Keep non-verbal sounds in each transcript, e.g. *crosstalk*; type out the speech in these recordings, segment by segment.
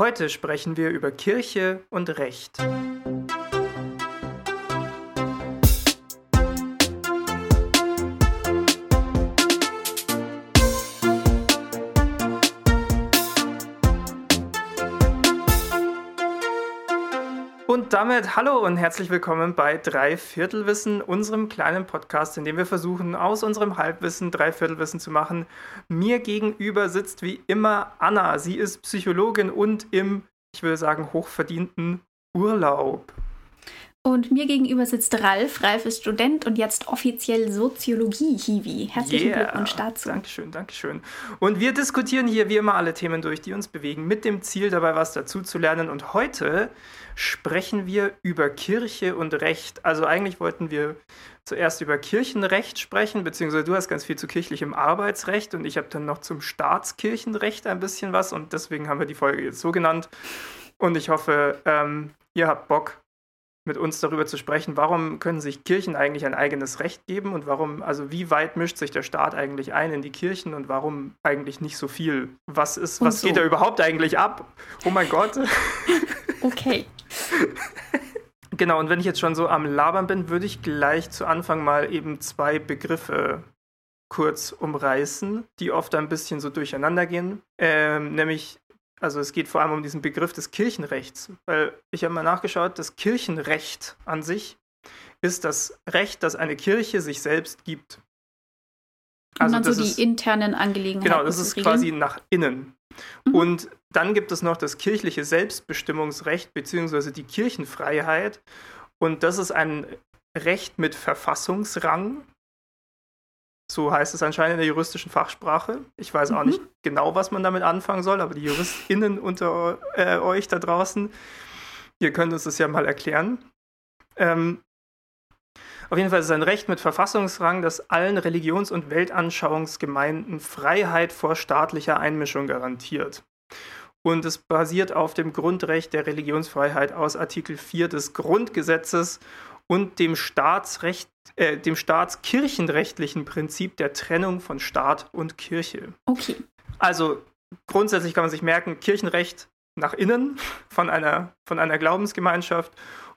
Heute sprechen wir über Kirche und Recht. Damit hallo und herzlich willkommen bei Dreiviertelwissen, unserem kleinen Podcast, in dem wir versuchen, aus unserem Halbwissen Dreiviertelwissen zu machen. Mir gegenüber sitzt wie immer Anna. Sie ist Psychologin und im, ich würde sagen, hochverdienten Urlaub. Und mir gegenüber sitzt Ralf. Ralf ist Student und jetzt offiziell Soziologie-Hiwi. Herzlichen yeah. Glückwunsch dazu. Dankeschön, Dankeschön. Und wir diskutieren hier wie immer alle Themen durch, die uns bewegen, mit dem Ziel dabei was dazu zu lernen. Und heute sprechen wir über Kirche und Recht. Also eigentlich wollten wir zuerst über Kirchenrecht sprechen, beziehungsweise du hast ganz viel zu kirchlichem Arbeitsrecht und ich habe dann noch zum Staatskirchenrecht ein bisschen was und deswegen haben wir die Folge jetzt so genannt. Und ich hoffe, ähm, ihr habt Bock, mit uns darüber zu sprechen, warum können sich Kirchen eigentlich ein eigenes Recht geben und warum, also wie weit mischt sich der Staat eigentlich ein in die Kirchen und warum eigentlich nicht so viel? Was ist, was so. geht da überhaupt eigentlich ab? Oh mein Gott. *laughs* Okay. *laughs* genau, und wenn ich jetzt schon so am Labern bin, würde ich gleich zu Anfang mal eben zwei Begriffe kurz umreißen, die oft ein bisschen so durcheinander gehen. Ähm, nämlich also es geht vor allem um diesen Begriff des Kirchenrechts, weil ich habe mal nachgeschaut, das Kirchenrecht an sich ist das Recht, das eine Kirche sich selbst gibt. Also und dann so die ist, internen Angelegenheiten. Genau, das ist regeln. quasi nach innen. Mhm. Und dann gibt es noch das kirchliche Selbstbestimmungsrecht beziehungsweise die Kirchenfreiheit. Und das ist ein Recht mit Verfassungsrang. So heißt es anscheinend in der juristischen Fachsprache. Ich weiß auch mhm. nicht genau, was man damit anfangen soll, aber die JuristInnen unter äh, euch da draußen, ihr könnt uns das ja mal erklären. Ähm, auf jeden Fall ist es ein Recht mit Verfassungsrang, das allen Religions- und Weltanschauungsgemeinden Freiheit vor staatlicher Einmischung garantiert. Und es basiert auf dem Grundrecht der Religionsfreiheit aus Artikel 4 des Grundgesetzes und dem Staatsrecht, äh, dem staatskirchenrechtlichen Prinzip der Trennung von Staat und Kirche. Okay. Also grundsätzlich kann man sich merken, Kirchenrecht nach innen von einer, von einer Glaubensgemeinschaft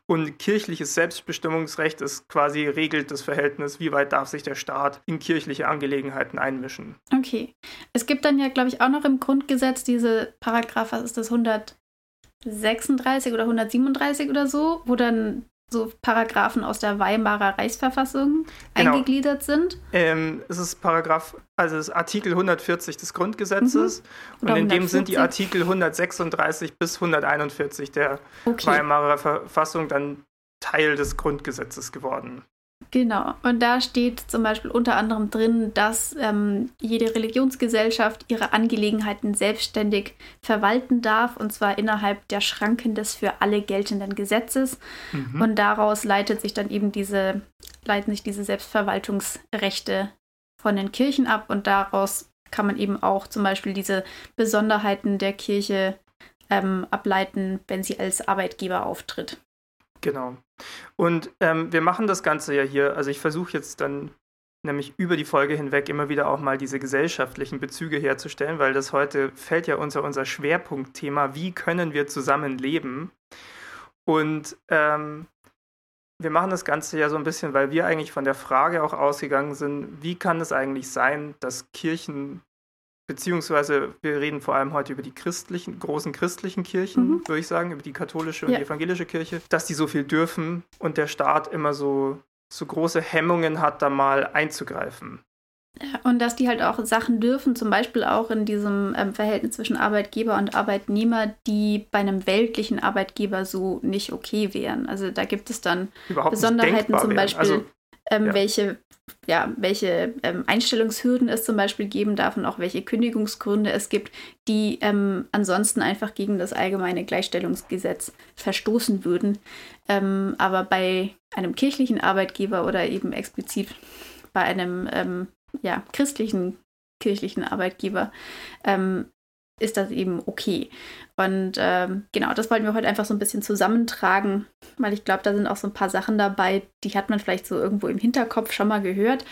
und kirchliches Selbstbestimmungsrecht ist quasi regelt das Verhältnis, wie weit darf sich der Staat in kirchliche Angelegenheiten einmischen. Okay. Es gibt dann ja, glaube ich, auch noch im Grundgesetz diese Paragraph, was ist das, 136 oder 137 oder so, wo dann so Paragraphen aus der Weimarer Reichsverfassung genau. eingegliedert sind. Ähm, es ist Paragraph, also es ist Artikel 140 des Grundgesetzes mhm. und in dem sind die Artikel 136 bis 141 der okay. Weimarer Verfassung dann Teil des Grundgesetzes geworden. Genau, und da steht zum Beispiel unter anderem drin, dass ähm, jede Religionsgesellschaft ihre Angelegenheiten selbstständig verwalten darf, und zwar innerhalb der Schranken des für alle geltenden Gesetzes. Mhm. Und daraus leitet sich dann eben diese, leiten sich diese Selbstverwaltungsrechte von den Kirchen ab und daraus kann man eben auch zum Beispiel diese Besonderheiten der Kirche ähm, ableiten, wenn sie als Arbeitgeber auftritt. Genau. Und ähm, wir machen das Ganze ja hier, also ich versuche jetzt dann nämlich über die Folge hinweg immer wieder auch mal diese gesellschaftlichen Bezüge herzustellen, weil das heute fällt ja unter unser Schwerpunktthema, wie können wir zusammen leben? Und ähm, wir machen das Ganze ja so ein bisschen, weil wir eigentlich von der Frage auch ausgegangen sind, wie kann es eigentlich sein, dass Kirchen beziehungsweise wir reden vor allem heute über die christlichen, großen christlichen Kirchen, mhm. würde ich sagen, über die katholische und ja. die evangelische Kirche, dass die so viel dürfen und der Staat immer so, so große Hemmungen hat, da mal einzugreifen. Und dass die halt auch Sachen dürfen, zum Beispiel auch in diesem ähm, Verhältnis zwischen Arbeitgeber und Arbeitnehmer, die bei einem weltlichen Arbeitgeber so nicht okay wären. Also da gibt es dann Überhaupt Besonderheiten, zum Beispiel, also, ähm, ja. welche ja, welche ähm, Einstellungshürden es zum Beispiel geben darf und auch welche Kündigungsgründe es gibt, die ähm, ansonsten einfach gegen das allgemeine Gleichstellungsgesetz verstoßen würden. Ähm, aber bei einem kirchlichen Arbeitgeber oder eben explizit bei einem ähm, ja, christlichen kirchlichen Arbeitgeber ähm, ist das eben okay. Und ähm, genau, das wollten wir heute einfach so ein bisschen zusammentragen, weil ich glaube, da sind auch so ein paar Sachen dabei, die hat man vielleicht so irgendwo im Hinterkopf schon mal gehört,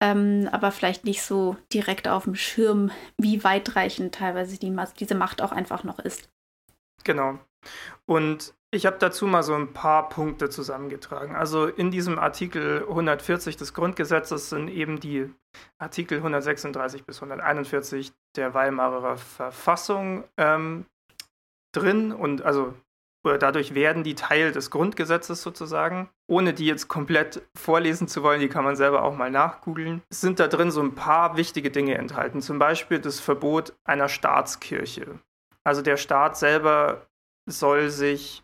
ähm, aber vielleicht nicht so direkt auf dem Schirm, wie weitreichend teilweise die, diese Macht auch einfach noch ist. Genau. Und ich habe dazu mal so ein paar Punkte zusammengetragen. Also in diesem Artikel 140 des Grundgesetzes sind eben die Artikel 136 bis 141 der Weimarer Verfassung ähm, drin und also dadurch werden die Teil des Grundgesetzes sozusagen. Ohne die jetzt komplett vorlesen zu wollen, die kann man selber auch mal nachgoogeln. Sind da drin so ein paar wichtige Dinge enthalten. Zum Beispiel das Verbot einer Staatskirche. Also der Staat selber soll sich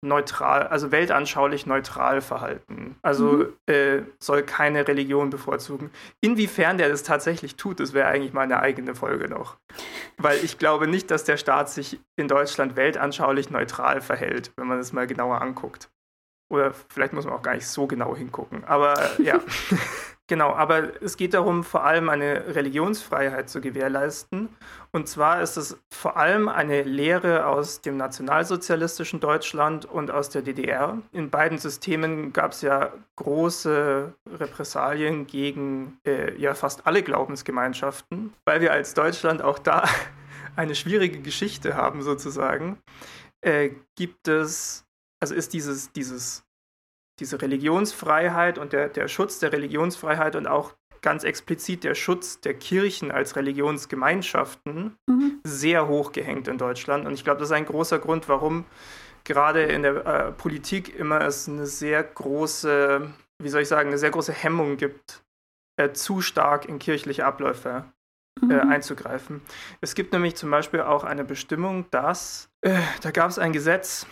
neutral, also weltanschaulich neutral verhalten. Also mhm. äh, soll keine Religion bevorzugen. Inwiefern der das tatsächlich tut, das wäre eigentlich mal eine eigene Folge noch. Weil ich glaube nicht, dass der Staat sich in Deutschland weltanschaulich neutral verhält, wenn man es mal genauer anguckt. Oder vielleicht muss man auch gar nicht so genau hingucken. Aber ja. *laughs* Genau, aber es geht darum, vor allem eine Religionsfreiheit zu gewährleisten. Und zwar ist es vor allem eine Lehre aus dem nationalsozialistischen Deutschland und aus der DDR. In beiden Systemen gab es ja große Repressalien gegen äh, ja fast alle Glaubensgemeinschaften, weil wir als Deutschland auch da *laughs* eine schwierige Geschichte haben sozusagen. Äh, gibt es, also ist dieses, dieses diese Religionsfreiheit und der, der Schutz der Religionsfreiheit und auch ganz explizit der Schutz der Kirchen als Religionsgemeinschaften mhm. sehr hoch gehängt in Deutschland. Und ich glaube, das ist ein großer Grund, warum gerade in der äh, Politik immer es eine sehr große, wie soll ich sagen, eine sehr große Hemmung gibt, äh, zu stark in kirchliche Abläufe äh, mhm. einzugreifen. Es gibt nämlich zum Beispiel auch eine Bestimmung, dass, äh, da gab es ein Gesetz,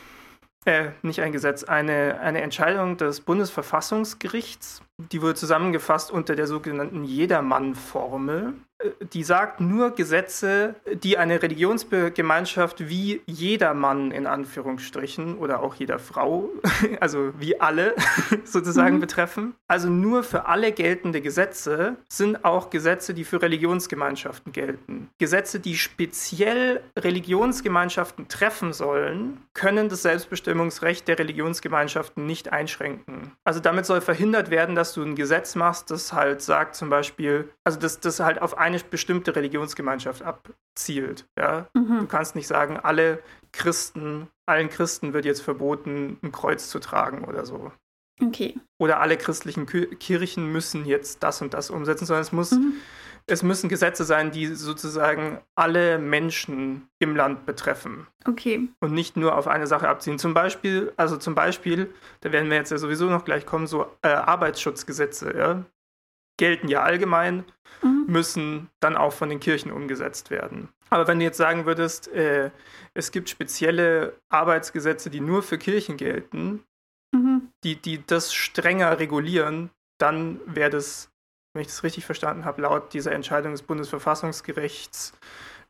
äh, nicht ein Gesetz, eine, eine Entscheidung des Bundesverfassungsgerichts, die wurde zusammengefasst unter der sogenannten Jedermann-Formel. Äh, die sagt nur Gesetze, die eine Religionsgemeinschaft wie jedermann in Anführungsstrichen oder auch jeder Frau, *laughs* also wie alle *laughs* sozusagen mhm. betreffen. Also nur für alle geltende Gesetze sind auch Gesetze, die für Religionsgemeinschaften gelten. Gesetze, die speziell Religionsgemeinschaften treffen sollen, können das Selbstbestimmungsrecht der Religionsgemeinschaften nicht einschränken. Also damit soll verhindert werden, dass du ein Gesetz machst, das halt sagt zum Beispiel, also das, das halt auf eine bestimmte Religionsgemeinschaft abzielt. Ja? Mhm. Du kannst nicht sagen, alle Christen, allen Christen wird jetzt verboten, ein Kreuz zu tragen oder so. Okay. Oder alle christlichen Kirchen müssen jetzt das und das umsetzen, sondern es muss, mhm. es müssen Gesetze sein, die sozusagen alle Menschen im Land betreffen. Okay. Und nicht nur auf eine Sache abziehen. Zum Beispiel, also zum Beispiel, da werden wir jetzt ja sowieso noch gleich kommen, so äh, Arbeitsschutzgesetze, ja gelten ja allgemein, mhm. müssen dann auch von den Kirchen umgesetzt werden. Aber wenn du jetzt sagen würdest, äh, es gibt spezielle Arbeitsgesetze, die nur für Kirchen gelten, mhm. die, die das strenger regulieren, dann wäre das, wenn ich das richtig verstanden habe, laut dieser Entscheidung des Bundesverfassungsgerichts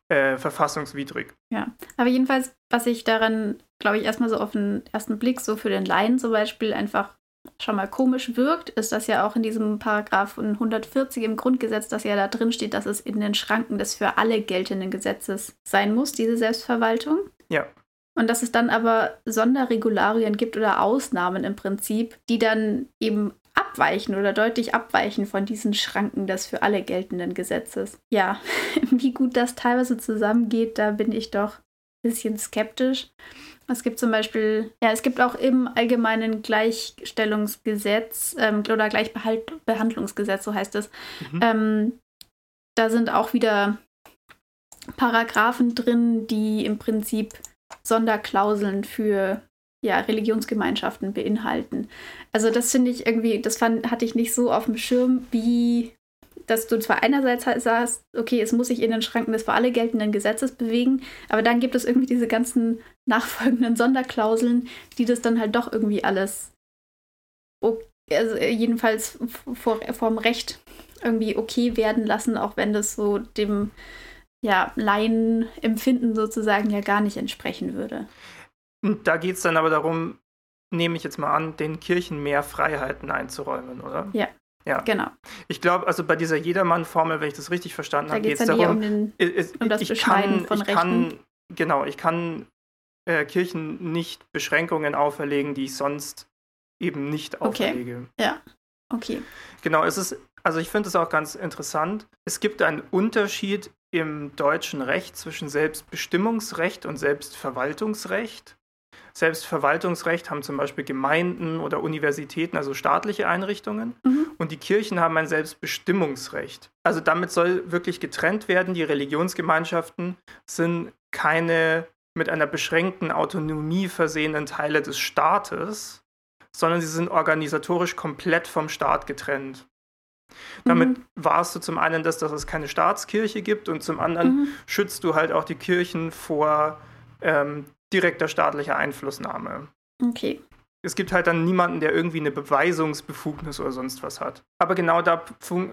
äh, verfassungswidrig. Ja, aber jedenfalls, was ich daran, glaube ich, erstmal so auf den ersten Blick, so für den Laien zum Beispiel, einfach schon mal komisch wirkt, ist das ja auch in diesem Paragraphen 140 im Grundgesetz, dass ja da drin steht, dass es in den Schranken des für alle geltenden Gesetzes sein muss, diese Selbstverwaltung. Ja. Und dass es dann aber Sonderregularien gibt oder Ausnahmen im Prinzip, die dann eben abweichen oder deutlich abweichen von diesen Schranken des für alle geltenden Gesetzes. Ja, *laughs* wie gut das teilweise zusammengeht, da bin ich doch ein bisschen skeptisch. Es gibt zum Beispiel, ja, es gibt auch im allgemeinen Gleichstellungsgesetz ähm, oder Gleichbehandlungsgesetz, so heißt es. Mhm. Ähm, da sind auch wieder Paragraphen drin, die im Prinzip Sonderklauseln für ja, Religionsgemeinschaften beinhalten. Also das finde ich irgendwie, das fand, hatte ich nicht so auf dem Schirm, wie dass du zwar einerseits sagst, okay, es muss sich in den Schranken des für alle geltenden Gesetzes bewegen, aber dann gibt es irgendwie diese ganzen nachfolgenden Sonderklauseln, die das dann halt doch irgendwie alles, also jedenfalls vor, vorm Recht irgendwie okay werden lassen, auch wenn das so dem ja, Laienempfinden sozusagen ja gar nicht entsprechen würde. Da geht es dann aber darum, nehme ich jetzt mal an, den Kirchen mehr Freiheiten einzuräumen, oder? Ja. Ja. Genau. Ich glaube, also bei dieser Jedermann-Formel, wenn ich das richtig verstanden habe, geht es darum, um, den, um das ich Beschneiden kann, von ich Rechten. Kann, genau, ich kann äh, Kirchen nicht Beschränkungen auferlegen, die ich sonst eben nicht auferlege. Okay. Ja, okay. Genau, es ist, also ich finde es auch ganz interessant. Es gibt einen Unterschied im deutschen Recht zwischen Selbstbestimmungsrecht und Selbstverwaltungsrecht. Selbstverwaltungsrecht haben zum Beispiel Gemeinden oder Universitäten, also staatliche Einrichtungen. Mhm. Und die Kirchen haben ein Selbstbestimmungsrecht. Also damit soll wirklich getrennt werden. Die Religionsgemeinschaften sind keine mit einer beschränkten Autonomie versehenen Teile des Staates, sondern sie sind organisatorisch komplett vom Staat getrennt. Damit mhm. warst du zum einen, dass, dass es keine Staatskirche gibt und zum anderen mhm. schützt du halt auch die Kirchen vor ähm, direkter staatlicher Einflussnahme. Okay. Es gibt halt dann niemanden, der irgendwie eine Beweisungsbefugnis oder sonst was hat. Aber genau da,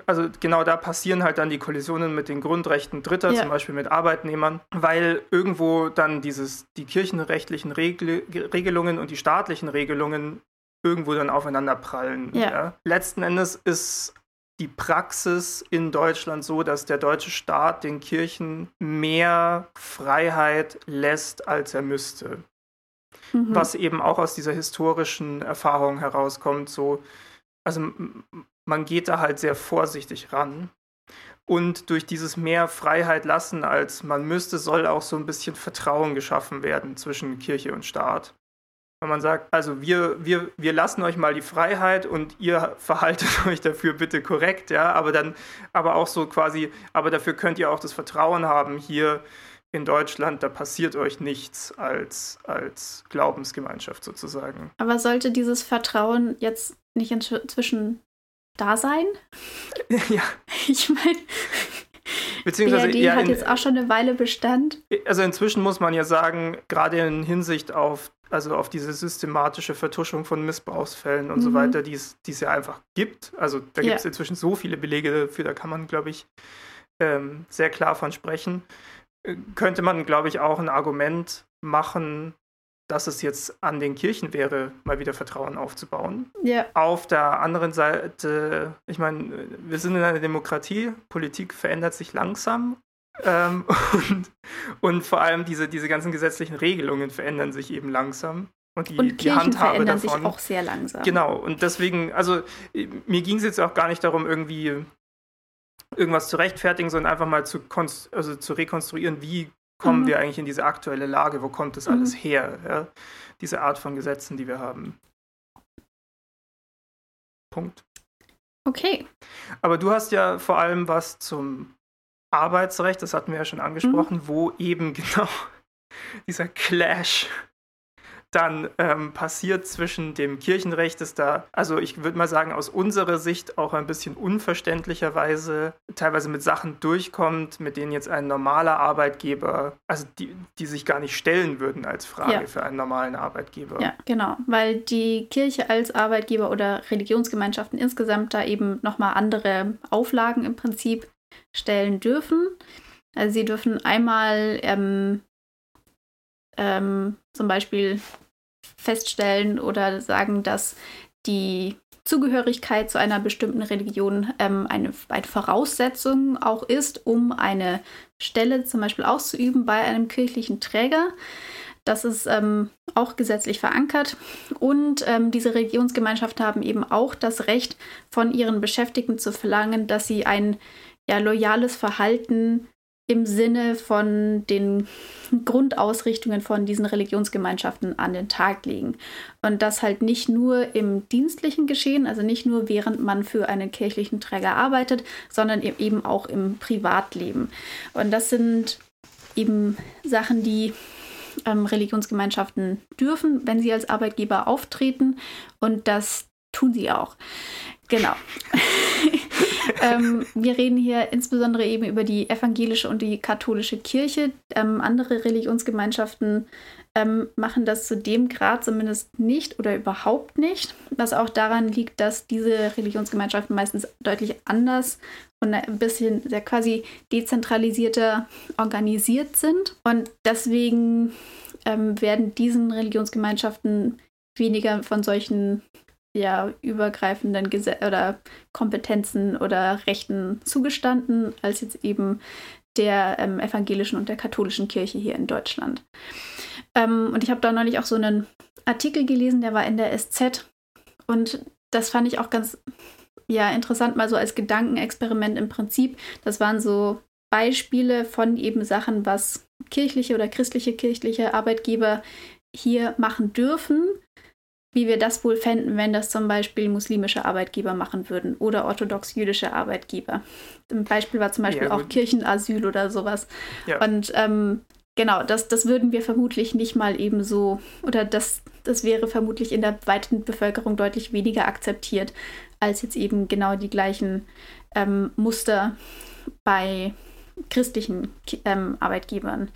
also genau da passieren halt dann die Kollisionen mit den Grundrechten Dritter, ja. zum Beispiel mit Arbeitnehmern, weil irgendwo dann dieses, die kirchenrechtlichen Regel, Regelungen und die staatlichen Regelungen irgendwo dann aufeinander prallen. Ja. Ja. Letzten Endes ist die Praxis in Deutschland so, dass der deutsche Staat den Kirchen mehr Freiheit lässt, als er müsste. Mhm. Was eben auch aus dieser historischen Erfahrung herauskommt, so, also man geht da halt sehr vorsichtig ran. Und durch dieses mehr Freiheit lassen, als man müsste, soll auch so ein bisschen Vertrauen geschaffen werden zwischen Kirche und Staat wenn man sagt, also wir, wir, wir lassen euch mal die Freiheit und ihr verhaltet *laughs* euch dafür bitte korrekt, ja, aber dann, aber auch so quasi, aber dafür könnt ihr auch das Vertrauen haben, hier in Deutschland, da passiert euch nichts als, als Glaubensgemeinschaft sozusagen. Aber sollte dieses Vertrauen jetzt nicht inzwischen da sein? *laughs* ja. Ich meine, Beziehungsweise BRD ja, hat jetzt auch schon eine Weile Bestand. Also inzwischen muss man ja sagen, gerade in Hinsicht auf, also auf diese systematische Vertuschung von Missbrauchsfällen und mhm. so weiter, die es ja einfach gibt. Also da gibt es ja. inzwischen so viele Belege dafür, da kann man, glaube ich, ähm, sehr klar von sprechen. Äh, könnte man, glaube ich, auch ein Argument machen, dass es jetzt an den Kirchen wäre, mal wieder Vertrauen aufzubauen. Ja. Auf der anderen Seite, ich meine, wir sind in einer Demokratie, Politik verändert sich langsam ähm, *laughs* und, und, vor allem diese, diese ganzen gesetzlichen Regelungen verändern sich eben langsam. Und die, und die Handhabe verändern davon. sich auch sehr langsam. Genau, und deswegen, also mir ging es jetzt auch gar nicht darum, irgendwie irgendwas zu rechtfertigen, sondern einfach mal zu, also zu rekonstruieren, wie kommen mhm. wir eigentlich in diese aktuelle Lage? Wo kommt das alles mhm. her? Ja? Diese Art von Gesetzen, die wir haben. Punkt. Okay. Aber du hast ja vor allem was zum Arbeitsrecht, das hatten wir ja schon angesprochen, mhm. wo eben *laughs* genau dieser Clash dann ähm, passiert zwischen dem Kirchenrecht, das da, also ich würde mal sagen, aus unserer Sicht auch ein bisschen unverständlicherweise teilweise mit Sachen durchkommt, mit denen jetzt ein normaler Arbeitgeber, also die, die sich gar nicht stellen würden als Frage ja. für einen normalen Arbeitgeber. Ja, genau, weil die Kirche als Arbeitgeber oder Religionsgemeinschaften insgesamt da eben nochmal andere Auflagen im Prinzip stellen dürfen. Also sie dürfen einmal ähm, ähm, zum Beispiel feststellen oder sagen, dass die Zugehörigkeit zu einer bestimmten Religion ähm, eine, eine, Voraussetzung auch ist, um eine Stelle zum Beispiel auszuüben bei einem kirchlichen Träger. Das ist ähm, auch gesetzlich verankert. Und ähm, diese Religionsgemeinschaften haben eben auch das Recht, von ihren Beschäftigten zu verlangen, dass sie ein ja, loyales Verhalten im Sinne von den *laughs* Grundausrichtungen von diesen Religionsgemeinschaften an den Tag legen. Und das halt nicht nur im dienstlichen Geschehen, also nicht nur während man für einen kirchlichen Träger arbeitet, sondern e-, eben auch im Privatleben. Und das sind eben Sachen, die ähm, Religionsgemeinschaften dürfen, wenn sie als Arbeitgeber auftreten. Und das tun sie auch. Genau. *laughs* ähm, wir reden hier insbesondere eben über die evangelische und die katholische Kirche. Ähm, andere Religionsgemeinschaften ähm, machen das zu dem Grad zumindest nicht oder überhaupt nicht, was auch daran liegt, dass diese Religionsgemeinschaften meistens deutlich anders und ein bisschen sehr quasi dezentralisierter organisiert sind. Und deswegen ähm, werden diesen Religionsgemeinschaften weniger von solchen ja, übergreifenden Gese oder Kompetenzen oder Rechten zugestanden, als jetzt eben der ähm, evangelischen und der katholischen Kirche hier in Deutschland. Ähm, und ich habe da neulich auch so einen Artikel gelesen, der war in der SZ und das fand ich auch ganz ja, interessant, mal so als Gedankenexperiment im Prinzip. Das waren so Beispiele von eben Sachen, was kirchliche oder christliche kirchliche Arbeitgeber hier machen dürfen, wie wir das wohl fänden, wenn das zum Beispiel muslimische Arbeitgeber machen würden oder orthodox-jüdische Arbeitgeber. Ein Beispiel war zum Beispiel ja, auch Kirchenasyl oder sowas. Ja. Und ähm, genau, das, das würden wir vermutlich nicht mal eben so, oder das, das wäre vermutlich in der weiten Bevölkerung deutlich weniger akzeptiert, als jetzt eben genau die gleichen ähm, Muster bei christlichen ähm, Arbeitgebern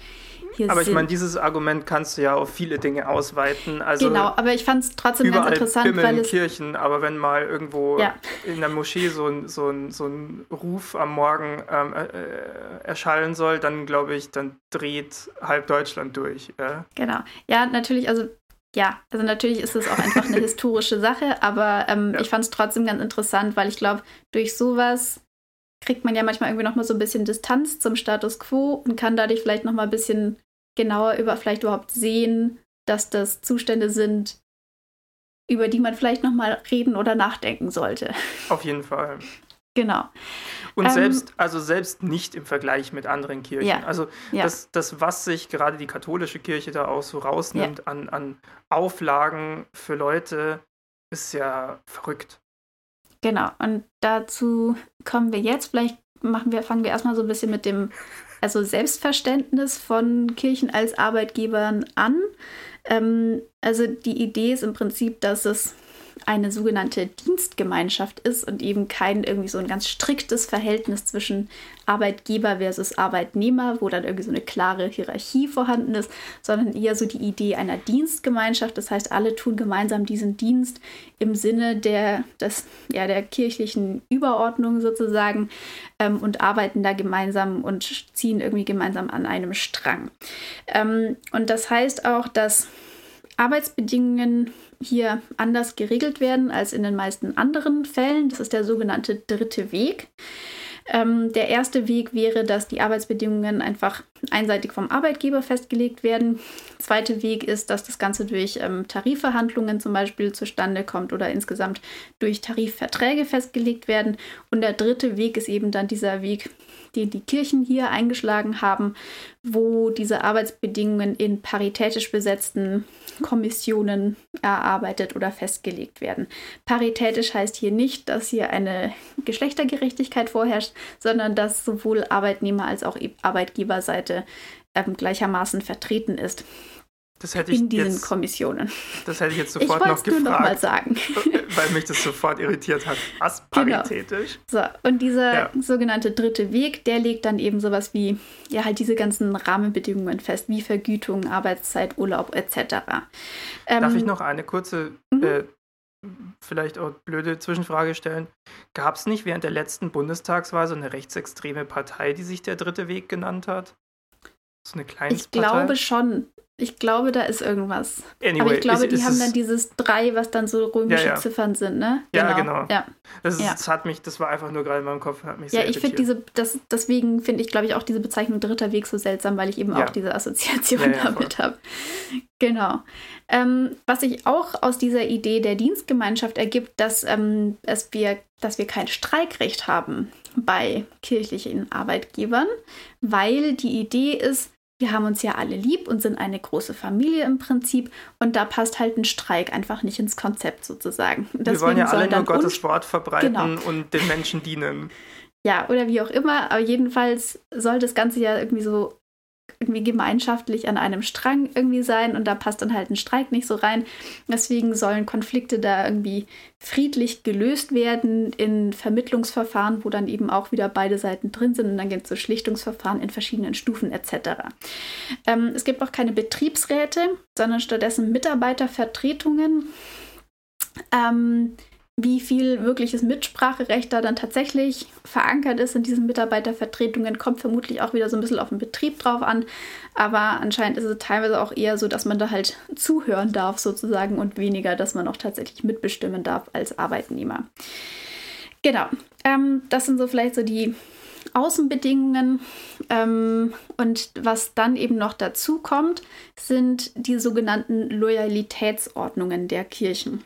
hier aber. Aber ich meine, dieses Argument kannst du ja auf viele Dinge ausweiten. Also genau, aber ich fand es trotzdem ganz interessant, weil es Kirchen, aber wenn mal irgendwo ja. in der Moschee so ein, so ein, so ein Ruf am Morgen ähm, äh, erschallen soll, dann glaube ich, dann dreht halb Deutschland durch. Ja? Genau. Ja, natürlich, also ja, also natürlich ist es auch einfach eine *laughs* historische Sache, aber ähm, ja. ich fand es trotzdem ganz interessant, weil ich glaube, durch sowas kriegt man ja manchmal irgendwie noch mal so ein bisschen Distanz zum Status quo und kann dadurch vielleicht noch mal ein bisschen genauer über vielleicht überhaupt sehen, dass das Zustände sind, über die man vielleicht noch mal reden oder nachdenken sollte. *laughs* Auf jeden Fall. Genau. Und ähm, selbst, also selbst nicht im Vergleich mit anderen Kirchen. Ja, also ja. Das, das, was sich gerade die katholische Kirche da auch so rausnimmt ja. an, an Auflagen für Leute, ist ja verrückt. Genau, und dazu kommen wir jetzt. Vielleicht machen wir, fangen wir erstmal so ein bisschen mit dem also Selbstverständnis von Kirchen als Arbeitgebern an. Ähm, also die Idee ist im Prinzip, dass es eine sogenannte Dienstgemeinschaft ist und eben kein irgendwie so ein ganz striktes Verhältnis zwischen Arbeitgeber versus Arbeitnehmer, wo dann irgendwie so eine klare Hierarchie vorhanden ist, sondern eher so die Idee einer Dienstgemeinschaft. Das heißt, alle tun gemeinsam diesen Dienst im Sinne der, des, ja, der kirchlichen Überordnung sozusagen ähm, und arbeiten da gemeinsam und ziehen irgendwie gemeinsam an einem Strang. Ähm, und das heißt auch, dass Arbeitsbedingungen hier anders geregelt werden als in den meisten anderen Fällen. Das ist der sogenannte dritte Weg. Ähm, der erste Weg wäre, dass die Arbeitsbedingungen einfach einseitig vom Arbeitgeber festgelegt werden. Der zweite Weg ist, dass das Ganze durch ähm, Tarifverhandlungen zum Beispiel zustande kommt oder insgesamt durch Tarifverträge festgelegt werden. Und der dritte Weg ist eben dann dieser Weg den die Kirchen hier eingeschlagen haben, wo diese Arbeitsbedingungen in paritätisch besetzten Kommissionen erarbeitet oder festgelegt werden. Paritätisch heißt hier nicht, dass hier eine Geschlechtergerechtigkeit vorherrscht, sondern dass sowohl Arbeitnehmer als auch Arbeitgeberseite ähm, gleichermaßen vertreten ist. Das hätte ich in diesen jetzt, Kommissionen. Das hätte ich jetzt sofort ich noch gefragt. Nur noch mal sagen. *laughs* Weil mich das sofort irritiert hat. Was genau. paritätisch? Genau. So, und dieser ja. sogenannte dritte Weg, der legt dann eben sowas wie, ja, halt diese ganzen Rahmenbedingungen fest, wie Vergütung, Arbeitszeit, Urlaub etc. Ähm, Darf ich noch eine kurze, mhm. äh, vielleicht auch blöde Zwischenfrage stellen? Gab es nicht während der letzten Bundestagswahl so eine rechtsextreme Partei, die sich der dritte Weg genannt hat? So eine Kleinstpartei? Ich glaube schon. Ich glaube, da ist irgendwas. Anyway, Aber ich glaube, ist, die ist haben dann dieses drei, was dann so römische ja, ja. Ziffern sind, ne? Ja, genau. genau. Ja. Das, ist, das, hat mich, das war einfach nur gerade in meinem Kopf. Hat mich ja, ich finde diese, das, deswegen finde ich, glaube ich, auch diese Bezeichnung dritter Weg so seltsam, weil ich eben auch diese Assoziation damit habe. Genau. Ähm, was sich auch aus dieser Idee der Dienstgemeinschaft ergibt, dass, ähm, es wir, dass wir kein Streikrecht haben bei kirchlichen Arbeitgebern, weil die Idee ist, wir haben uns ja alle lieb und sind eine große Familie im Prinzip und da passt halt ein Streik einfach nicht ins Konzept sozusagen. Deswegen wir wollen ja alle nur Gottes Wort verbreiten genau. und den Menschen dienen. Ja, oder wie auch immer, aber jedenfalls soll das Ganze ja irgendwie so irgendwie gemeinschaftlich an einem Strang irgendwie sein und da passt dann halt ein Streik nicht so rein. Deswegen sollen Konflikte da irgendwie friedlich gelöst werden in Vermittlungsverfahren, wo dann eben auch wieder beide Seiten drin sind und dann gibt es so Schlichtungsverfahren in verschiedenen Stufen etc. Ähm, es gibt auch keine Betriebsräte, sondern stattdessen Mitarbeitervertretungen. Ähm, wie viel wirkliches Mitspracherecht da dann tatsächlich verankert ist in diesen Mitarbeitervertretungen, kommt vermutlich auch wieder so ein bisschen auf den Betrieb drauf an. Aber anscheinend ist es teilweise auch eher so, dass man da halt zuhören darf sozusagen und weniger, dass man auch tatsächlich mitbestimmen darf als Arbeitnehmer. Genau, ähm, das sind so vielleicht so die Außenbedingungen. Ähm, und was dann eben noch dazu kommt, sind die sogenannten Loyalitätsordnungen der Kirchen.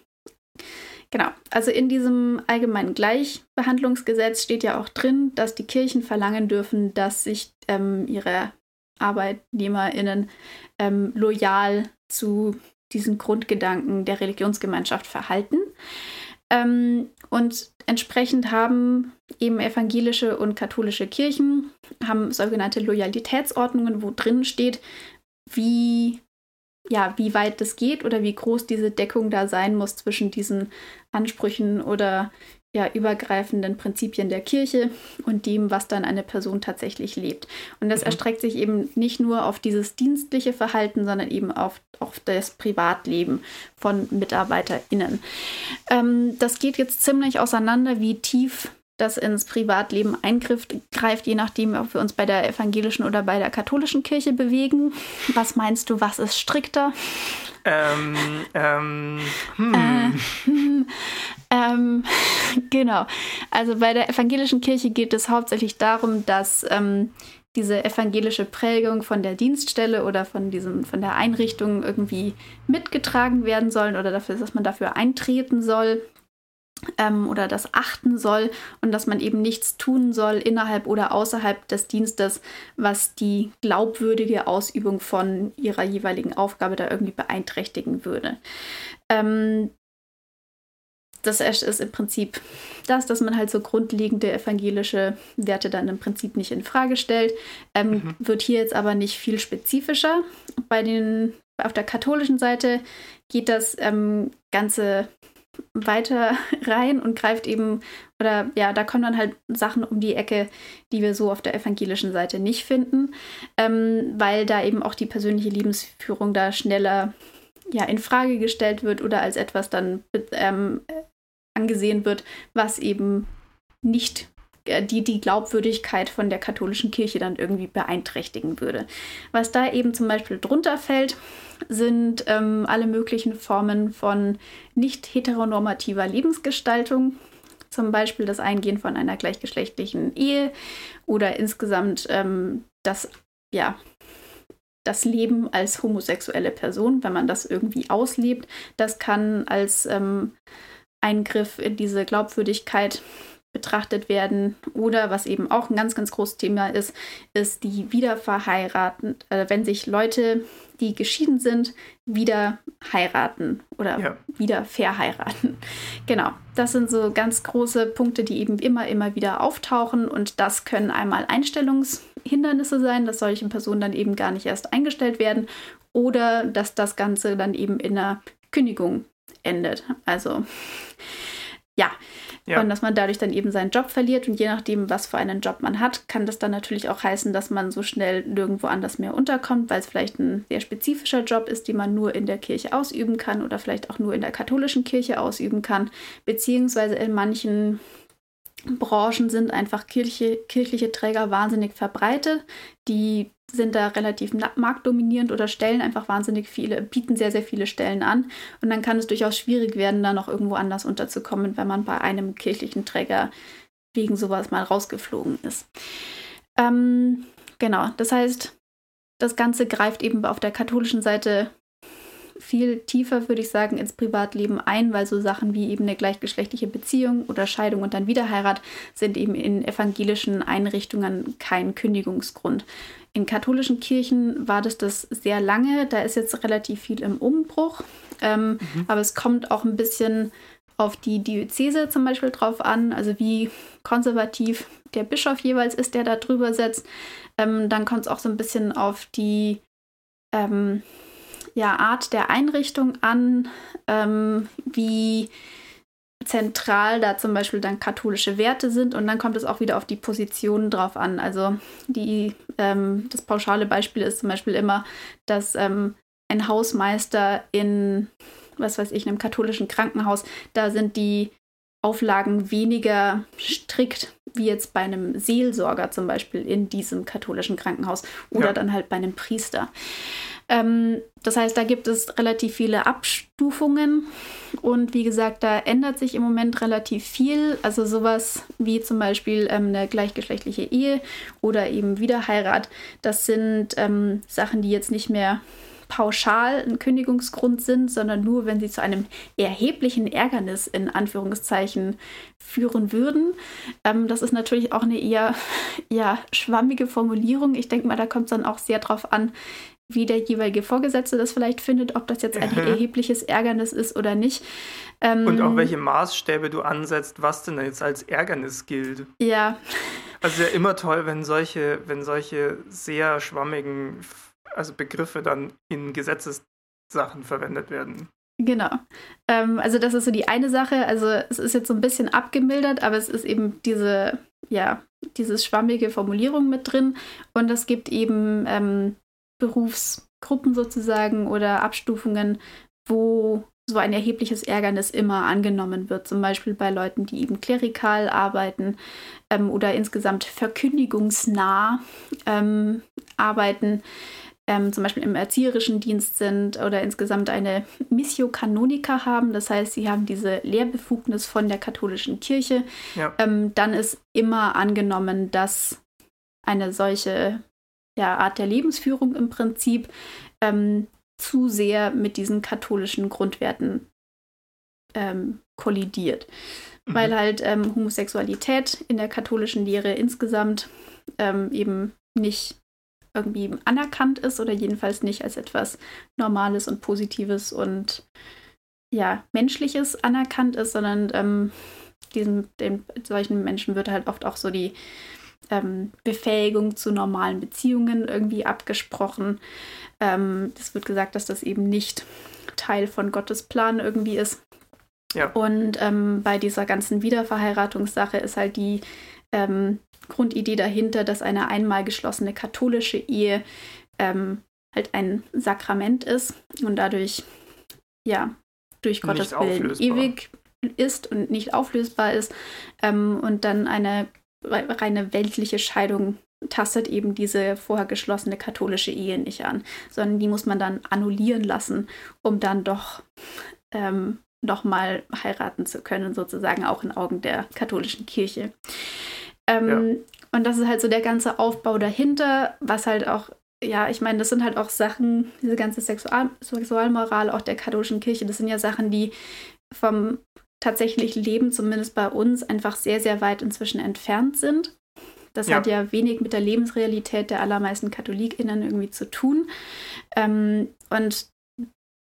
Genau, also in diesem allgemeinen Gleichbehandlungsgesetz steht ja auch drin, dass die Kirchen verlangen dürfen, dass sich ähm, ihre ArbeitnehmerInnen ähm, loyal zu diesen Grundgedanken der Religionsgemeinschaft verhalten. Ähm, und entsprechend haben eben evangelische und katholische Kirchen haben sogenannte Loyalitätsordnungen, wo drin steht, wie ja, wie weit das geht oder wie groß diese Deckung da sein muss zwischen diesen Ansprüchen oder ja, übergreifenden Prinzipien der Kirche und dem, was dann eine Person tatsächlich lebt. Und das mhm. erstreckt sich eben nicht nur auf dieses dienstliche Verhalten, sondern eben auf, auf das Privatleben von MitarbeiterInnen. Ähm, das geht jetzt ziemlich auseinander, wie tief das ins Privatleben eingreift, greift, je nachdem, ob wir uns bei der evangelischen oder bei der katholischen Kirche bewegen. Was meinst du, was ist strikter? Ähm, ähm, hm. äh, hm, *laughs* ähm, *laughs* genau. Also bei der evangelischen Kirche geht es hauptsächlich darum, dass ähm, diese evangelische Prägung von der Dienststelle oder von diesem von der Einrichtung irgendwie mitgetragen werden sollen oder dafür, dass man dafür eintreten soll ähm, oder das achten soll und dass man eben nichts tun soll innerhalb oder außerhalb des Dienstes, was die glaubwürdige Ausübung von ihrer jeweiligen Aufgabe da irgendwie beeinträchtigen würde. Ähm, das ist im Prinzip das, dass man halt so grundlegende evangelische Werte dann im Prinzip nicht in Frage stellt. Ähm, mhm. Wird hier jetzt aber nicht viel spezifischer. Bei den, auf der katholischen Seite geht das ähm, Ganze weiter *laughs* rein und greift eben, oder ja, da kommen dann halt Sachen um die Ecke, die wir so auf der evangelischen Seite nicht finden, ähm, weil da eben auch die persönliche Lebensführung da schneller ja, in Frage gestellt wird oder als etwas dann ähm, angesehen wird, was eben nicht die die Glaubwürdigkeit von der katholischen Kirche dann irgendwie beeinträchtigen würde. Was da eben zum Beispiel drunter fällt, sind ähm, alle möglichen Formen von nicht heteronormativer Lebensgestaltung, zum Beispiel das Eingehen von einer gleichgeschlechtlichen Ehe oder insgesamt ähm, das, ja, das Leben als homosexuelle Person, wenn man das irgendwie auslebt. Das kann als ähm, Eingriff in diese Glaubwürdigkeit betrachtet werden. Oder was eben auch ein ganz, ganz großes Thema ist, ist die Wiederverheiraten, äh, wenn sich Leute, die geschieden sind, wieder heiraten oder ja. wieder verheiraten. *laughs* Genau, das sind so ganz große Punkte, die eben immer, immer wieder auftauchen und das können einmal Einstellungshindernisse sein, dass solche Personen dann eben gar nicht erst eingestellt werden oder dass das Ganze dann eben in einer Kündigung endet. Also ja. ja. Und dass man dadurch dann eben seinen Job verliert. Und je nachdem, was für einen Job man hat, kann das dann natürlich auch heißen, dass man so schnell nirgendwo anders mehr unterkommt, weil es vielleicht ein sehr spezifischer Job ist, den man nur in der Kirche ausüben kann oder vielleicht auch nur in der katholischen Kirche ausüben kann. Beziehungsweise in manchen Branchen sind einfach kirchliche, kirchliche Träger wahnsinnig verbreitet. Die sind da relativ marktdominierend oder stellen einfach wahnsinnig viele, bieten sehr, sehr viele Stellen an. Und dann kann es durchaus schwierig werden, da noch irgendwo anders unterzukommen, wenn man bei einem kirchlichen Träger wegen sowas mal rausgeflogen ist. Ähm, genau, das heißt, das Ganze greift eben auf der katholischen Seite viel tiefer, würde ich sagen, ins Privatleben ein, weil so Sachen wie eben eine gleichgeschlechtliche Beziehung oder Scheidung und dann Wiederheirat sind eben in evangelischen Einrichtungen kein Kündigungsgrund. In katholischen Kirchen war das das sehr lange. Da ist jetzt relativ viel im Umbruch. Ähm, mhm. Aber es kommt auch ein bisschen auf die Diözese zum Beispiel drauf an, also wie konservativ der Bischof jeweils ist, der da drüber setzt. Ähm, dann kommt es auch so ein bisschen auf die ähm, ja, Art der Einrichtung an, ähm, wie zentral da zum Beispiel dann katholische Werte sind und dann kommt es auch wieder auf die Positionen drauf an. Also die, ähm, das pauschale Beispiel ist zum Beispiel immer, dass ähm, ein Hausmeister in, was weiß ich, einem katholischen Krankenhaus, da sind die Auflagen weniger strikt wie jetzt bei einem Seelsorger zum Beispiel in diesem katholischen Krankenhaus oder ja. dann halt bei einem Priester. Ähm, das heißt, da gibt es relativ viele Abstufungen und wie gesagt, da ändert sich im Moment relativ viel. Also sowas wie zum Beispiel ähm, eine gleichgeschlechtliche Ehe oder eben Wiederheirat, das sind ähm, Sachen, die jetzt nicht mehr pauschal ein Kündigungsgrund sind, sondern nur, wenn sie zu einem erheblichen Ärgernis in Anführungszeichen führen würden. Ähm, das ist natürlich auch eine eher *laughs* ja, schwammige Formulierung. Ich denke mal, da kommt es dann auch sehr drauf an, wie der jeweilige Vorgesetzte das vielleicht findet, ob das jetzt ein erhebliches Ärgernis ist oder nicht. Ähm, Und auch welche Maßstäbe du ansetzt, was denn jetzt als Ärgernis gilt. Ja. Also ja immer toll, wenn solche, wenn solche sehr schwammigen also Begriffe dann in Gesetzessachen verwendet werden. Genau. Ähm, also das ist so die eine Sache. Also es ist jetzt so ein bisschen abgemildert, aber es ist eben diese, ja, dieses schwammige Formulierung mit drin. Und es gibt eben ähm, Berufsgruppen sozusagen oder Abstufungen, wo so ein erhebliches Ärgernis immer angenommen wird. Zum Beispiel bei Leuten, die eben klerikal arbeiten ähm, oder insgesamt verkündigungsnah ähm, arbeiten ähm, zum Beispiel im erzieherischen Dienst sind oder insgesamt eine Missio Canonica haben, das heißt, sie haben diese Lehrbefugnis von der katholischen Kirche, ja. ähm, dann ist immer angenommen, dass eine solche ja, Art der Lebensführung im Prinzip ähm, zu sehr mit diesen katholischen Grundwerten ähm, kollidiert. Mhm. Weil halt ähm, Homosexualität in der katholischen Lehre insgesamt ähm, eben nicht irgendwie anerkannt ist oder jedenfalls nicht als etwas Normales und Positives und ja, Menschliches anerkannt ist, sondern ähm, diesen, den, solchen Menschen wird halt oft auch so die ähm, Befähigung zu normalen Beziehungen irgendwie abgesprochen. Ähm, es wird gesagt, dass das eben nicht Teil von Gottes Plan irgendwie ist. Ja. Und ähm, bei dieser ganzen Wiederverheiratungssache ist halt die ähm, Grundidee dahinter, dass eine einmal geschlossene katholische Ehe ähm, halt ein Sakrament ist und dadurch ja durch Gottes Willen ewig ist und nicht auflösbar ist ähm, und dann eine reine weltliche Scheidung tastet eben diese vorher geschlossene katholische Ehe nicht an, sondern die muss man dann annullieren lassen, um dann doch ähm, nochmal heiraten zu können, sozusagen auch in Augen der katholischen Kirche. Ähm, ja. Und das ist halt so der ganze Aufbau dahinter, was halt auch, ja, ich meine, das sind halt auch Sachen, diese ganze Sexual Sexualmoral auch der katholischen Kirche, das sind ja Sachen, die vom tatsächlichen Leben, zumindest bei uns, einfach sehr, sehr weit inzwischen entfernt sind. Das ja. hat ja wenig mit der Lebensrealität der allermeisten KatholikInnen irgendwie zu tun. Ähm, und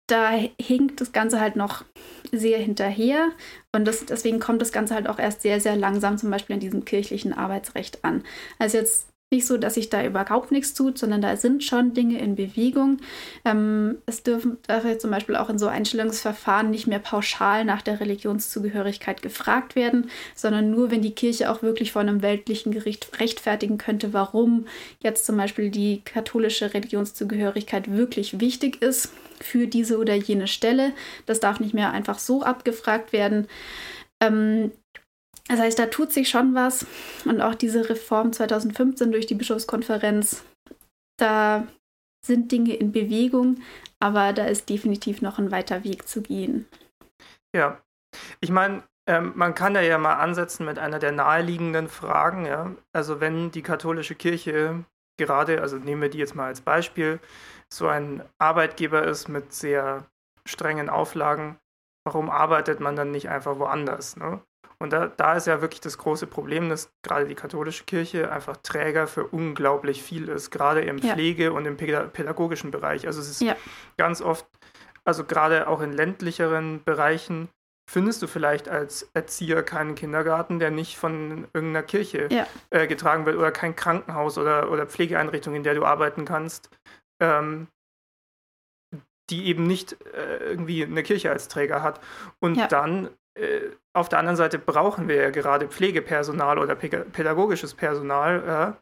da hinkt das Ganze halt noch sehr hinterher und das, deswegen kommt das Ganze halt auch erst sehr, sehr langsam zum Beispiel in diesem kirchlichen Arbeitsrecht an. Also jetzt nicht so, dass sich da überhaupt nichts tut, sondern da sind schon Dinge in Bewegung. Ähm, es dürfen zum Beispiel auch in so Einstellungsverfahren nicht mehr pauschal nach der Religionszugehörigkeit gefragt werden, sondern nur, wenn die Kirche auch wirklich vor einem weltlichen Gericht rechtfertigen könnte, warum jetzt zum Beispiel die katholische Religionszugehörigkeit wirklich wichtig ist für diese oder jene Stelle. Das darf nicht mehr einfach so abgefragt werden. Ähm, das heißt, da tut sich schon was. Und auch diese Reform 2015 durch die Bischofskonferenz, da sind Dinge in Bewegung, aber da ist definitiv noch ein weiter Weg zu gehen. Ja, ich meine, ähm, man kann da ja mal ansetzen mit einer der naheliegenden Fragen. Ja? Also wenn die katholische Kirche gerade, also nehmen wir die jetzt mal als Beispiel, so ein Arbeitgeber ist mit sehr strengen Auflagen, warum arbeitet man dann nicht einfach woanders? Ne? Und da, da ist ja wirklich das große Problem, dass gerade die katholische Kirche einfach Träger für unglaublich viel ist, gerade im ja. Pflege- und im pädagogischen Bereich. Also es ist ja. ganz oft, also gerade auch in ländlicheren Bereichen, findest du vielleicht als Erzieher keinen Kindergarten, der nicht von irgendeiner Kirche ja. äh, getragen wird oder kein Krankenhaus oder, oder Pflegeeinrichtung, in der du arbeiten kannst, ähm, die eben nicht äh, irgendwie eine Kirche als Träger hat. Und ja. dann auf der anderen Seite brauchen wir ja gerade Pflegepersonal oder pädagogisches Personal.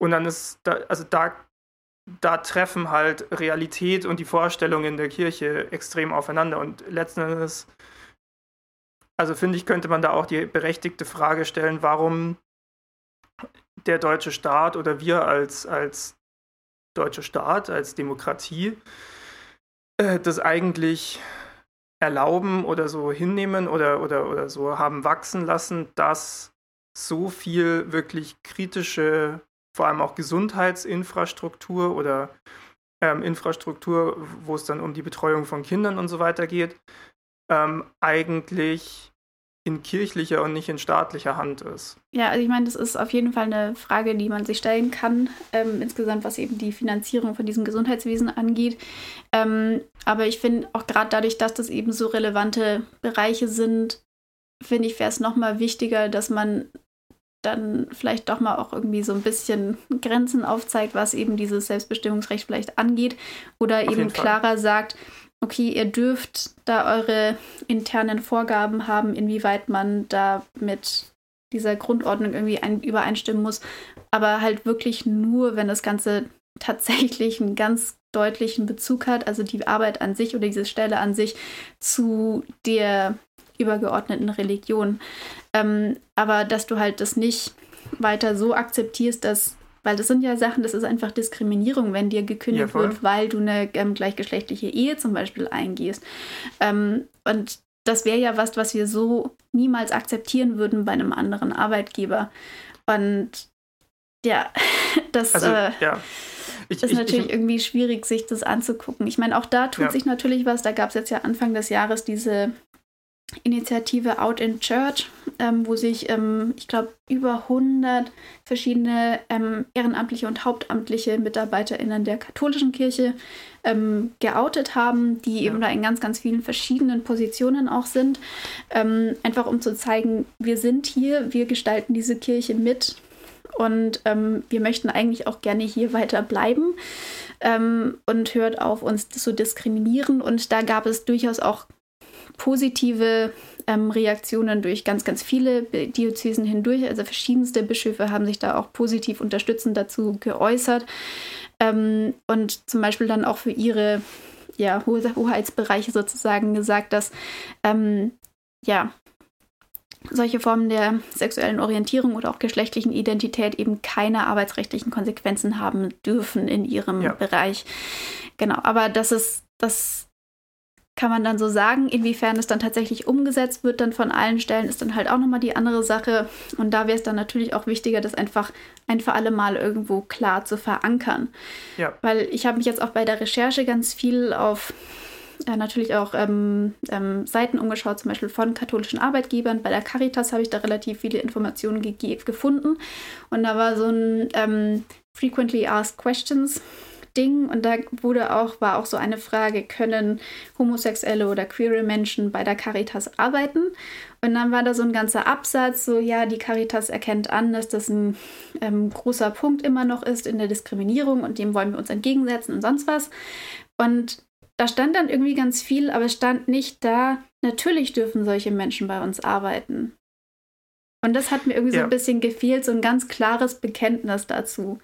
Und dann ist da, also da, da treffen halt Realität und die Vorstellungen der Kirche extrem aufeinander. Und letzten Endes, also finde ich, könnte man da auch die berechtigte Frage stellen, warum der deutsche Staat oder wir als, als deutscher Staat, als Demokratie, äh, das eigentlich erlauben oder so hinnehmen oder, oder, oder so haben wachsen lassen, dass so viel wirklich kritische, vor allem auch Gesundheitsinfrastruktur oder ähm, Infrastruktur, wo es dann um die Betreuung von Kindern und so weiter geht, ähm, eigentlich in kirchlicher und nicht in staatlicher Hand ist. Ja, also ich meine, das ist auf jeden Fall eine Frage, die man sich stellen kann, ähm, insgesamt was eben die Finanzierung von diesem Gesundheitswesen angeht. Ähm, aber ich finde auch gerade dadurch, dass das eben so relevante Bereiche sind, finde ich, wäre es nochmal wichtiger, dass man dann vielleicht doch mal auch irgendwie so ein bisschen Grenzen aufzeigt, was eben dieses Selbstbestimmungsrecht vielleicht angeht. Oder Auf eben klarer sagt, okay, ihr dürft da eure internen Vorgaben haben, inwieweit man da mit dieser Grundordnung irgendwie ein, übereinstimmen muss, aber halt wirklich nur, wenn das Ganze *laughs* tatsächlich einen ganz deutlichen Bezug hat, also die Arbeit an sich oder diese Stelle an sich zu der übergeordneten Religion. Ähm, aber dass du halt das nicht weiter so akzeptierst, dass weil das sind ja Sachen, das ist einfach Diskriminierung, wenn dir gekündigt ja, wird, weil du eine ähm, gleichgeschlechtliche Ehe zum Beispiel eingehst. Ähm, und das wäre ja was, was wir so niemals akzeptieren würden bei einem anderen Arbeitgeber. Und ja, *laughs* das also, äh, ja. Ich, ist ich, natürlich ich, irgendwie schwierig, sich das anzugucken. Ich meine, auch da tut ja. sich natürlich was. Da gab es jetzt ja Anfang des Jahres diese Initiative Out in Church, ähm, wo sich, ähm, ich glaube, über 100 verschiedene ähm, ehrenamtliche und hauptamtliche MitarbeiterInnen der katholischen Kirche ähm, geoutet haben, die ja. eben da in ganz, ganz vielen verschiedenen Positionen auch sind. Ähm, einfach um zu zeigen, wir sind hier, wir gestalten diese Kirche mit und ähm, wir möchten eigentlich auch gerne hier weiter bleiben und hört auf, uns zu diskriminieren. Und da gab es durchaus auch positive ähm, Reaktionen durch ganz, ganz viele Diözesen hindurch. Also verschiedenste Bischöfe haben sich da auch positiv unterstützend dazu geäußert ähm, und zum Beispiel dann auch für ihre ja, Hoheitsbereiche sozusagen gesagt, dass ähm, ja, solche Formen der sexuellen Orientierung oder auch geschlechtlichen Identität eben keine arbeitsrechtlichen Konsequenzen haben dürfen in ihrem ja. Bereich. Genau, aber das ist das kann man dann so sagen. Inwiefern es dann tatsächlich umgesetzt wird, dann von allen Stellen, ist dann halt auch nochmal die andere Sache. Und da wäre es dann natürlich auch wichtiger, das einfach ein für alle Mal irgendwo klar zu verankern. Ja. Weil ich habe mich jetzt auch bei der Recherche ganz viel auf äh, natürlich auch ähm, ähm, Seiten umgeschaut, zum Beispiel von katholischen Arbeitgebern. Bei der Caritas habe ich da relativ viele Informationen gefunden. Und da war so ein ähm, Frequently Asked Questions Ding und da wurde auch, war auch so eine Frage, können homosexuelle oder queere Menschen bei der Caritas arbeiten? Und dann war da so ein ganzer Absatz, so ja, die Caritas erkennt an, dass das ein ähm, großer Punkt immer noch ist in der Diskriminierung und dem wollen wir uns entgegensetzen und sonst was. Und da stand dann irgendwie ganz viel, aber es stand nicht da, natürlich dürfen solche Menschen bei uns arbeiten. Und das hat mir irgendwie ja. so ein bisschen gefehlt, so ein ganz klares Bekenntnis dazu.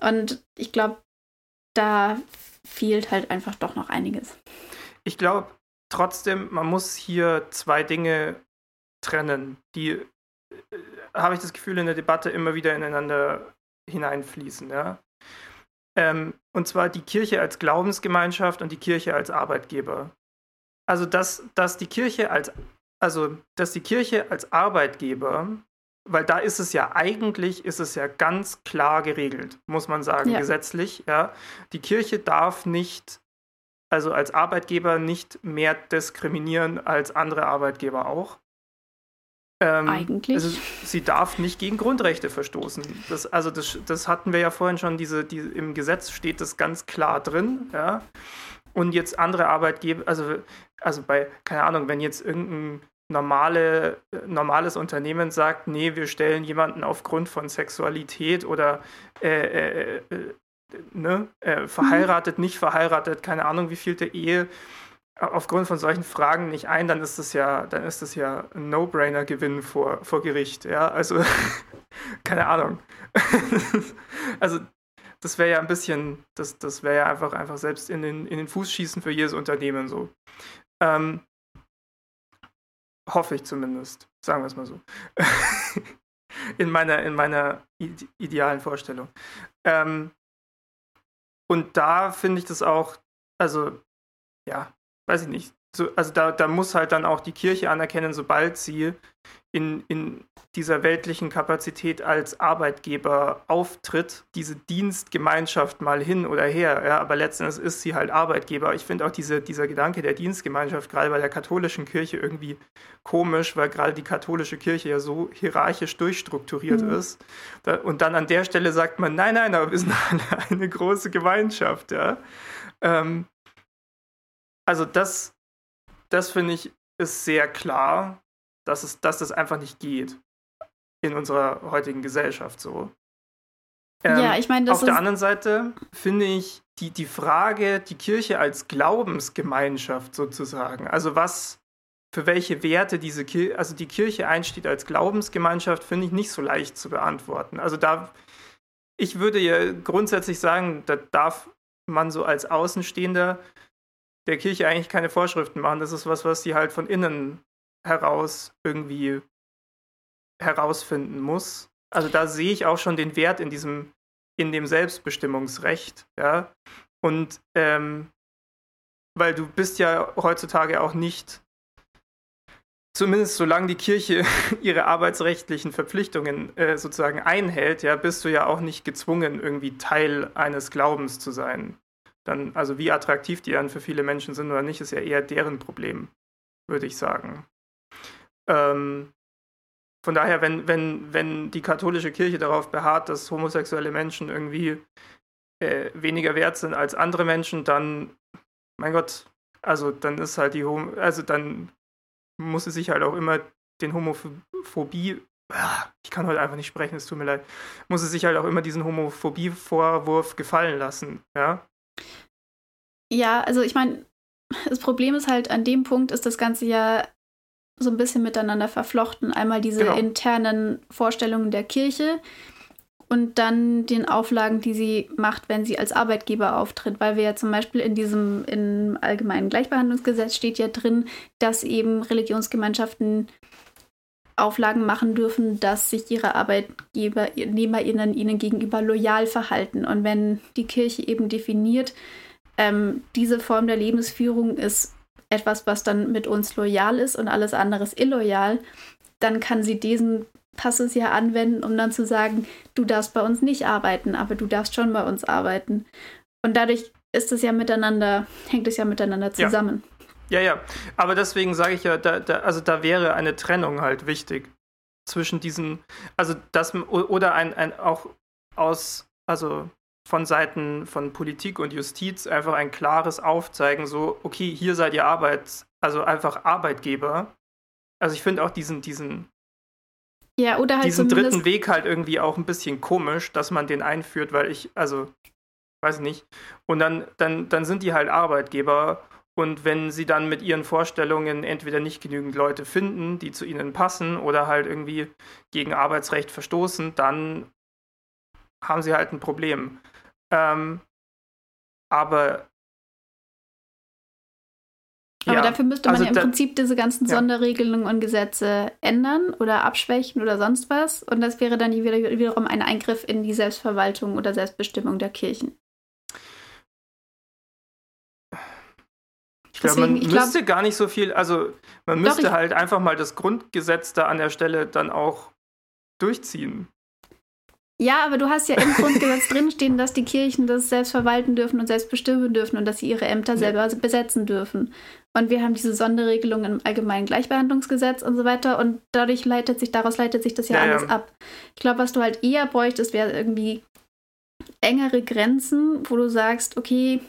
Und ich glaube, da fehlt halt einfach doch noch einiges. Ich glaube trotzdem, man muss hier zwei Dinge trennen, die, äh, habe ich das Gefühl, in der Debatte immer wieder ineinander hineinfließen. Ja? Ähm, und zwar die Kirche als Glaubensgemeinschaft und die Kirche als Arbeitgeber. Also, dass, dass die Kirche als also, dass die Kirche als Arbeitgeber weil da ist es ja eigentlich, ist es ja ganz klar geregelt, muss man sagen, ja. gesetzlich. Ja. Die Kirche darf nicht, also als Arbeitgeber nicht mehr diskriminieren als andere Arbeitgeber auch. Ähm, eigentlich. Also sie darf nicht gegen Grundrechte verstoßen. Das, also das, das hatten wir ja vorhin schon, diese, die, im Gesetz steht das ganz klar drin. Ja. Und jetzt andere Arbeitgeber, also, also bei, keine Ahnung, wenn jetzt irgendein normale, normales Unternehmen sagt, nee, wir stellen jemanden aufgrund von Sexualität oder äh, äh, äh, ne, äh, verheiratet, mhm. nicht verheiratet, keine Ahnung, wie vielte Ehe, aufgrund von solchen Fragen nicht ein, dann ist das ja, dann ist das ja ein No-Brainer-Gewinn vor, vor Gericht. Ja, also *laughs* keine Ahnung. *laughs* also das wäre ja ein bisschen, das, das wäre ja einfach, einfach selbst in den, in den Fuß schießen für jedes Unternehmen so. Ähm, Hoffe ich zumindest, sagen wir es mal so. *laughs* in meiner, in meiner idealen Vorstellung. Ähm, und da finde ich das auch, also, ja, weiß ich nicht. so, also da, da muss halt dann auch die Kirche anerkennen, sobald sie in, in dieser weltlichen Kapazität als Arbeitgeber auftritt, diese Dienstgemeinschaft mal hin oder her. Ja, aber letztendlich ist sie halt Arbeitgeber. Ich finde auch diese, dieser Gedanke der Dienstgemeinschaft gerade bei der katholischen Kirche irgendwie komisch, weil gerade die katholische Kirche ja so hierarchisch durchstrukturiert mhm. ist. Da, und dann an der Stelle sagt man, nein, nein, aber wir sind *laughs* alle eine große Gemeinschaft. Ja. Ähm, also das, das finde ich ist sehr klar dass, es, dass das einfach nicht geht in unserer heutigen Gesellschaft so. Ähm, ja, ich meine, Auf der anderen Seite finde ich die, die Frage, die Kirche als Glaubensgemeinschaft sozusagen, also was, für welche Werte diese Kirche, also die Kirche einsteht als Glaubensgemeinschaft, finde ich nicht so leicht zu beantworten. Also da, ich würde ja grundsätzlich sagen, da darf man so als Außenstehender der Kirche eigentlich keine Vorschriften machen. Das ist was, was sie halt von innen heraus irgendwie herausfinden muss. Also da sehe ich auch schon den Wert in diesem, in dem Selbstbestimmungsrecht, ja. Und ähm, weil du bist ja heutzutage auch nicht, zumindest solange die Kirche *laughs* ihre arbeitsrechtlichen Verpflichtungen äh, sozusagen einhält, ja, bist du ja auch nicht gezwungen, irgendwie Teil eines Glaubens zu sein. Dann, also wie attraktiv die dann für viele Menschen sind oder nicht, ist ja eher deren Problem, würde ich sagen. Ähm, von daher, wenn, wenn, wenn die katholische Kirche darauf beharrt, dass homosexuelle Menschen irgendwie äh, weniger wert sind als andere Menschen, dann, mein Gott, also dann ist halt die Hom also dann muss sie sich halt auch immer den Homophobie, ah, ich kann heute einfach nicht sprechen, es tut mir leid, muss sie sich halt auch immer diesen Homophobie-Vorwurf gefallen lassen, ja? Ja, also ich meine, das Problem ist halt, an dem Punkt ist das Ganze ja so ein bisschen miteinander verflochten. Einmal diese genau. internen Vorstellungen der Kirche und dann den Auflagen, die sie macht, wenn sie als Arbeitgeber auftritt. Weil wir ja zum Beispiel in diesem im allgemeinen Gleichbehandlungsgesetz steht ja drin, dass eben Religionsgemeinschaften Auflagen machen dürfen, dass sich ihre ArbeitgeberInnen ihnen gegenüber loyal verhalten. Und wenn die Kirche eben definiert, ähm, diese Form der Lebensführung ist etwas, was dann mit uns loyal ist und alles andere ist illoyal, dann kann sie diesen Passus ja anwenden, um dann zu sagen, du darfst bei uns nicht arbeiten, aber du darfst schon bei uns arbeiten. Und dadurch ist es ja miteinander, hängt es ja miteinander zusammen. Ja, ja. ja. Aber deswegen sage ich ja, da, da, also da wäre eine Trennung halt wichtig zwischen diesen, also das oder ein, ein auch aus, also von Seiten von Politik und Justiz einfach ein klares Aufzeigen, so, okay, hier seid ihr Arbeits, also einfach Arbeitgeber. Also ich finde auch diesen, diesen, ja, oder halt diesen dritten Weg halt irgendwie auch ein bisschen komisch, dass man den einführt, weil ich, also, weiß ich nicht. Und dann, dann, dann sind die halt Arbeitgeber und wenn sie dann mit ihren Vorstellungen entweder nicht genügend Leute finden, die zu ihnen passen oder halt irgendwie gegen Arbeitsrecht verstoßen, dann haben sie halt ein Problem. Ähm, aber aber ja, dafür müsste man also ja im da, Prinzip diese ganzen ja. Sonderregelungen und Gesetze ändern oder abschwächen oder sonst was. Und das wäre dann wieder, wiederum ein Eingriff in die Selbstverwaltung oder Selbstbestimmung der Kirchen. Ich glaube, man ich müsste glaub, gar nicht so viel, also man müsste doch, halt einfach mal das Grundgesetz da an der Stelle dann auch durchziehen. Ja, aber du hast ja im Grundgesetz *laughs* drinstehen, dass die Kirchen das selbst verwalten dürfen und selbst bestimmen dürfen und dass sie ihre Ämter ja. selber besetzen dürfen. Und wir haben diese Sonderregelung im allgemeinen Gleichbehandlungsgesetz und so weiter und dadurch leitet sich, daraus leitet sich das ja, ja alles ja. ab. Ich glaube, was du halt eher bräuchtest, wäre irgendwie engere Grenzen, wo du sagst, okay,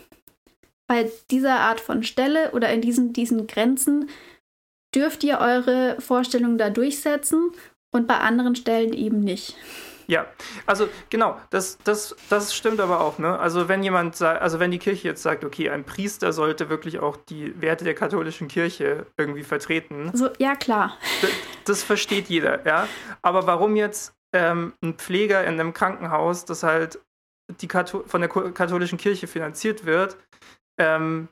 bei dieser Art von Stelle oder in diesen, diesen Grenzen dürft ihr eure Vorstellungen da durchsetzen und bei anderen Stellen eben nicht. Ja, also genau, das, das, das stimmt aber auch. Ne? Also wenn jemand sagt, also wenn die Kirche jetzt sagt, okay, ein Priester sollte wirklich auch die Werte der katholischen Kirche irgendwie vertreten. So, ja, klar. Das, das versteht jeder, ja. Aber warum jetzt ähm, ein Pfleger in einem Krankenhaus, das halt die von der katholischen Kirche finanziert wird, ähm,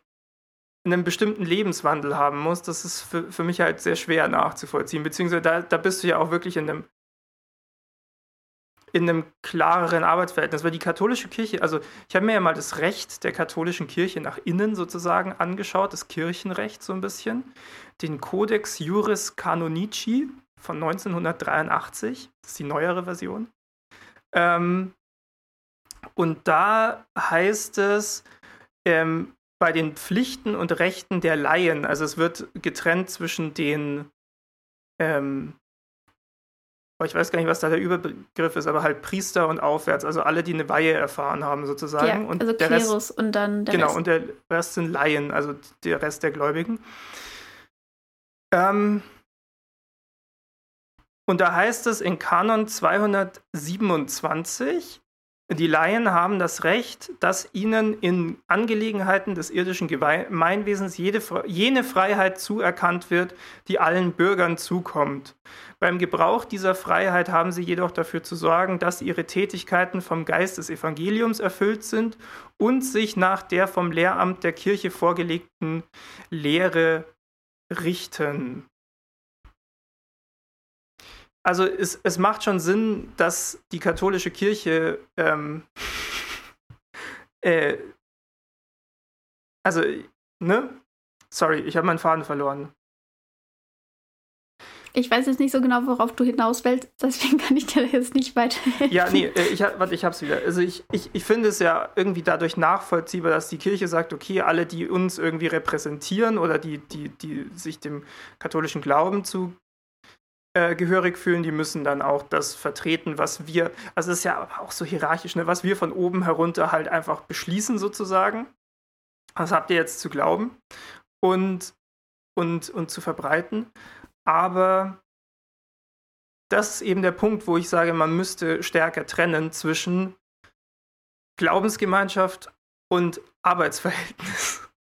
einen bestimmten Lebenswandel haben muss, das ist für, für mich halt sehr schwer nachzuvollziehen. Beziehungsweise da, da bist du ja auch wirklich in einem in einem klareren Arbeitsverhältnis, weil die katholische Kirche, also ich habe mir ja mal das Recht der katholischen Kirche nach innen sozusagen angeschaut, das Kirchenrecht so ein bisschen, den Codex Juris Canonici von 1983, das ist die neuere Version. Ähm, und da heißt es, ähm, bei den Pflichten und Rechten der Laien, also es wird getrennt zwischen den ähm, ich weiß gar nicht, was da der Überbegriff ist, aber halt Priester und aufwärts, also alle, die eine Weihe erfahren haben, sozusagen. Ja, und also der Klerus Rest, und dann der Genau, Rest. und der Rest sind Laien, also der Rest der Gläubigen. Ähm, und da heißt es in Kanon 227, die Laien haben das Recht, dass ihnen in Angelegenheiten des irdischen Gemeinwesens jede, jene Freiheit zuerkannt wird, die allen Bürgern zukommt. Beim Gebrauch dieser Freiheit haben sie jedoch dafür zu sorgen, dass ihre Tätigkeiten vom Geist des Evangeliums erfüllt sind und sich nach der vom Lehramt der Kirche vorgelegten Lehre richten. Also es, es macht schon Sinn, dass die katholische Kirche ähm, äh, also, ne? Sorry, ich habe meinen Faden verloren. Ich weiß jetzt nicht so genau, worauf du hinaus willst, deswegen kann ich dir jetzt nicht weiterhelfen. Ja, nee, äh, ich, warte, ich hab's wieder. Also ich, ich, ich finde es ja irgendwie dadurch nachvollziehbar, dass die Kirche sagt, okay, alle, die uns irgendwie repräsentieren oder die, die, die sich dem katholischen Glauben zu äh, gehörig fühlen, die müssen dann auch das vertreten, was wir, also es ist ja auch so hierarchisch, ne, was wir von oben herunter halt einfach beschließen sozusagen. Das habt ihr jetzt zu glauben und, und, und zu verbreiten. Aber das ist eben der Punkt, wo ich sage, man müsste stärker trennen zwischen Glaubensgemeinschaft und Arbeitsverhältnis. *laughs*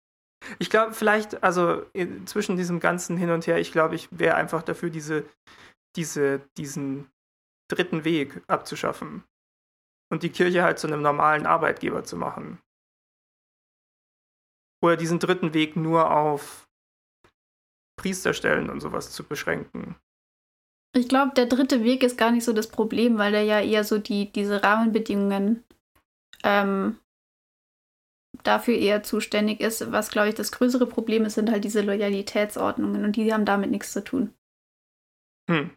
Ich glaube, vielleicht, also zwischen diesem ganzen Hin und Her, ich glaube, ich wäre einfach dafür, diese, diese, diesen dritten Weg abzuschaffen und die Kirche halt zu einem normalen Arbeitgeber zu machen. Oder diesen dritten Weg nur auf Priesterstellen und sowas zu beschränken. Ich glaube, der dritte Weg ist gar nicht so das Problem, weil der ja eher so die, diese Rahmenbedingungen ähm, dafür eher zuständig ist. Was, glaube ich, das größere Problem ist, sind halt diese Loyalitätsordnungen und die haben damit nichts zu tun. Hm.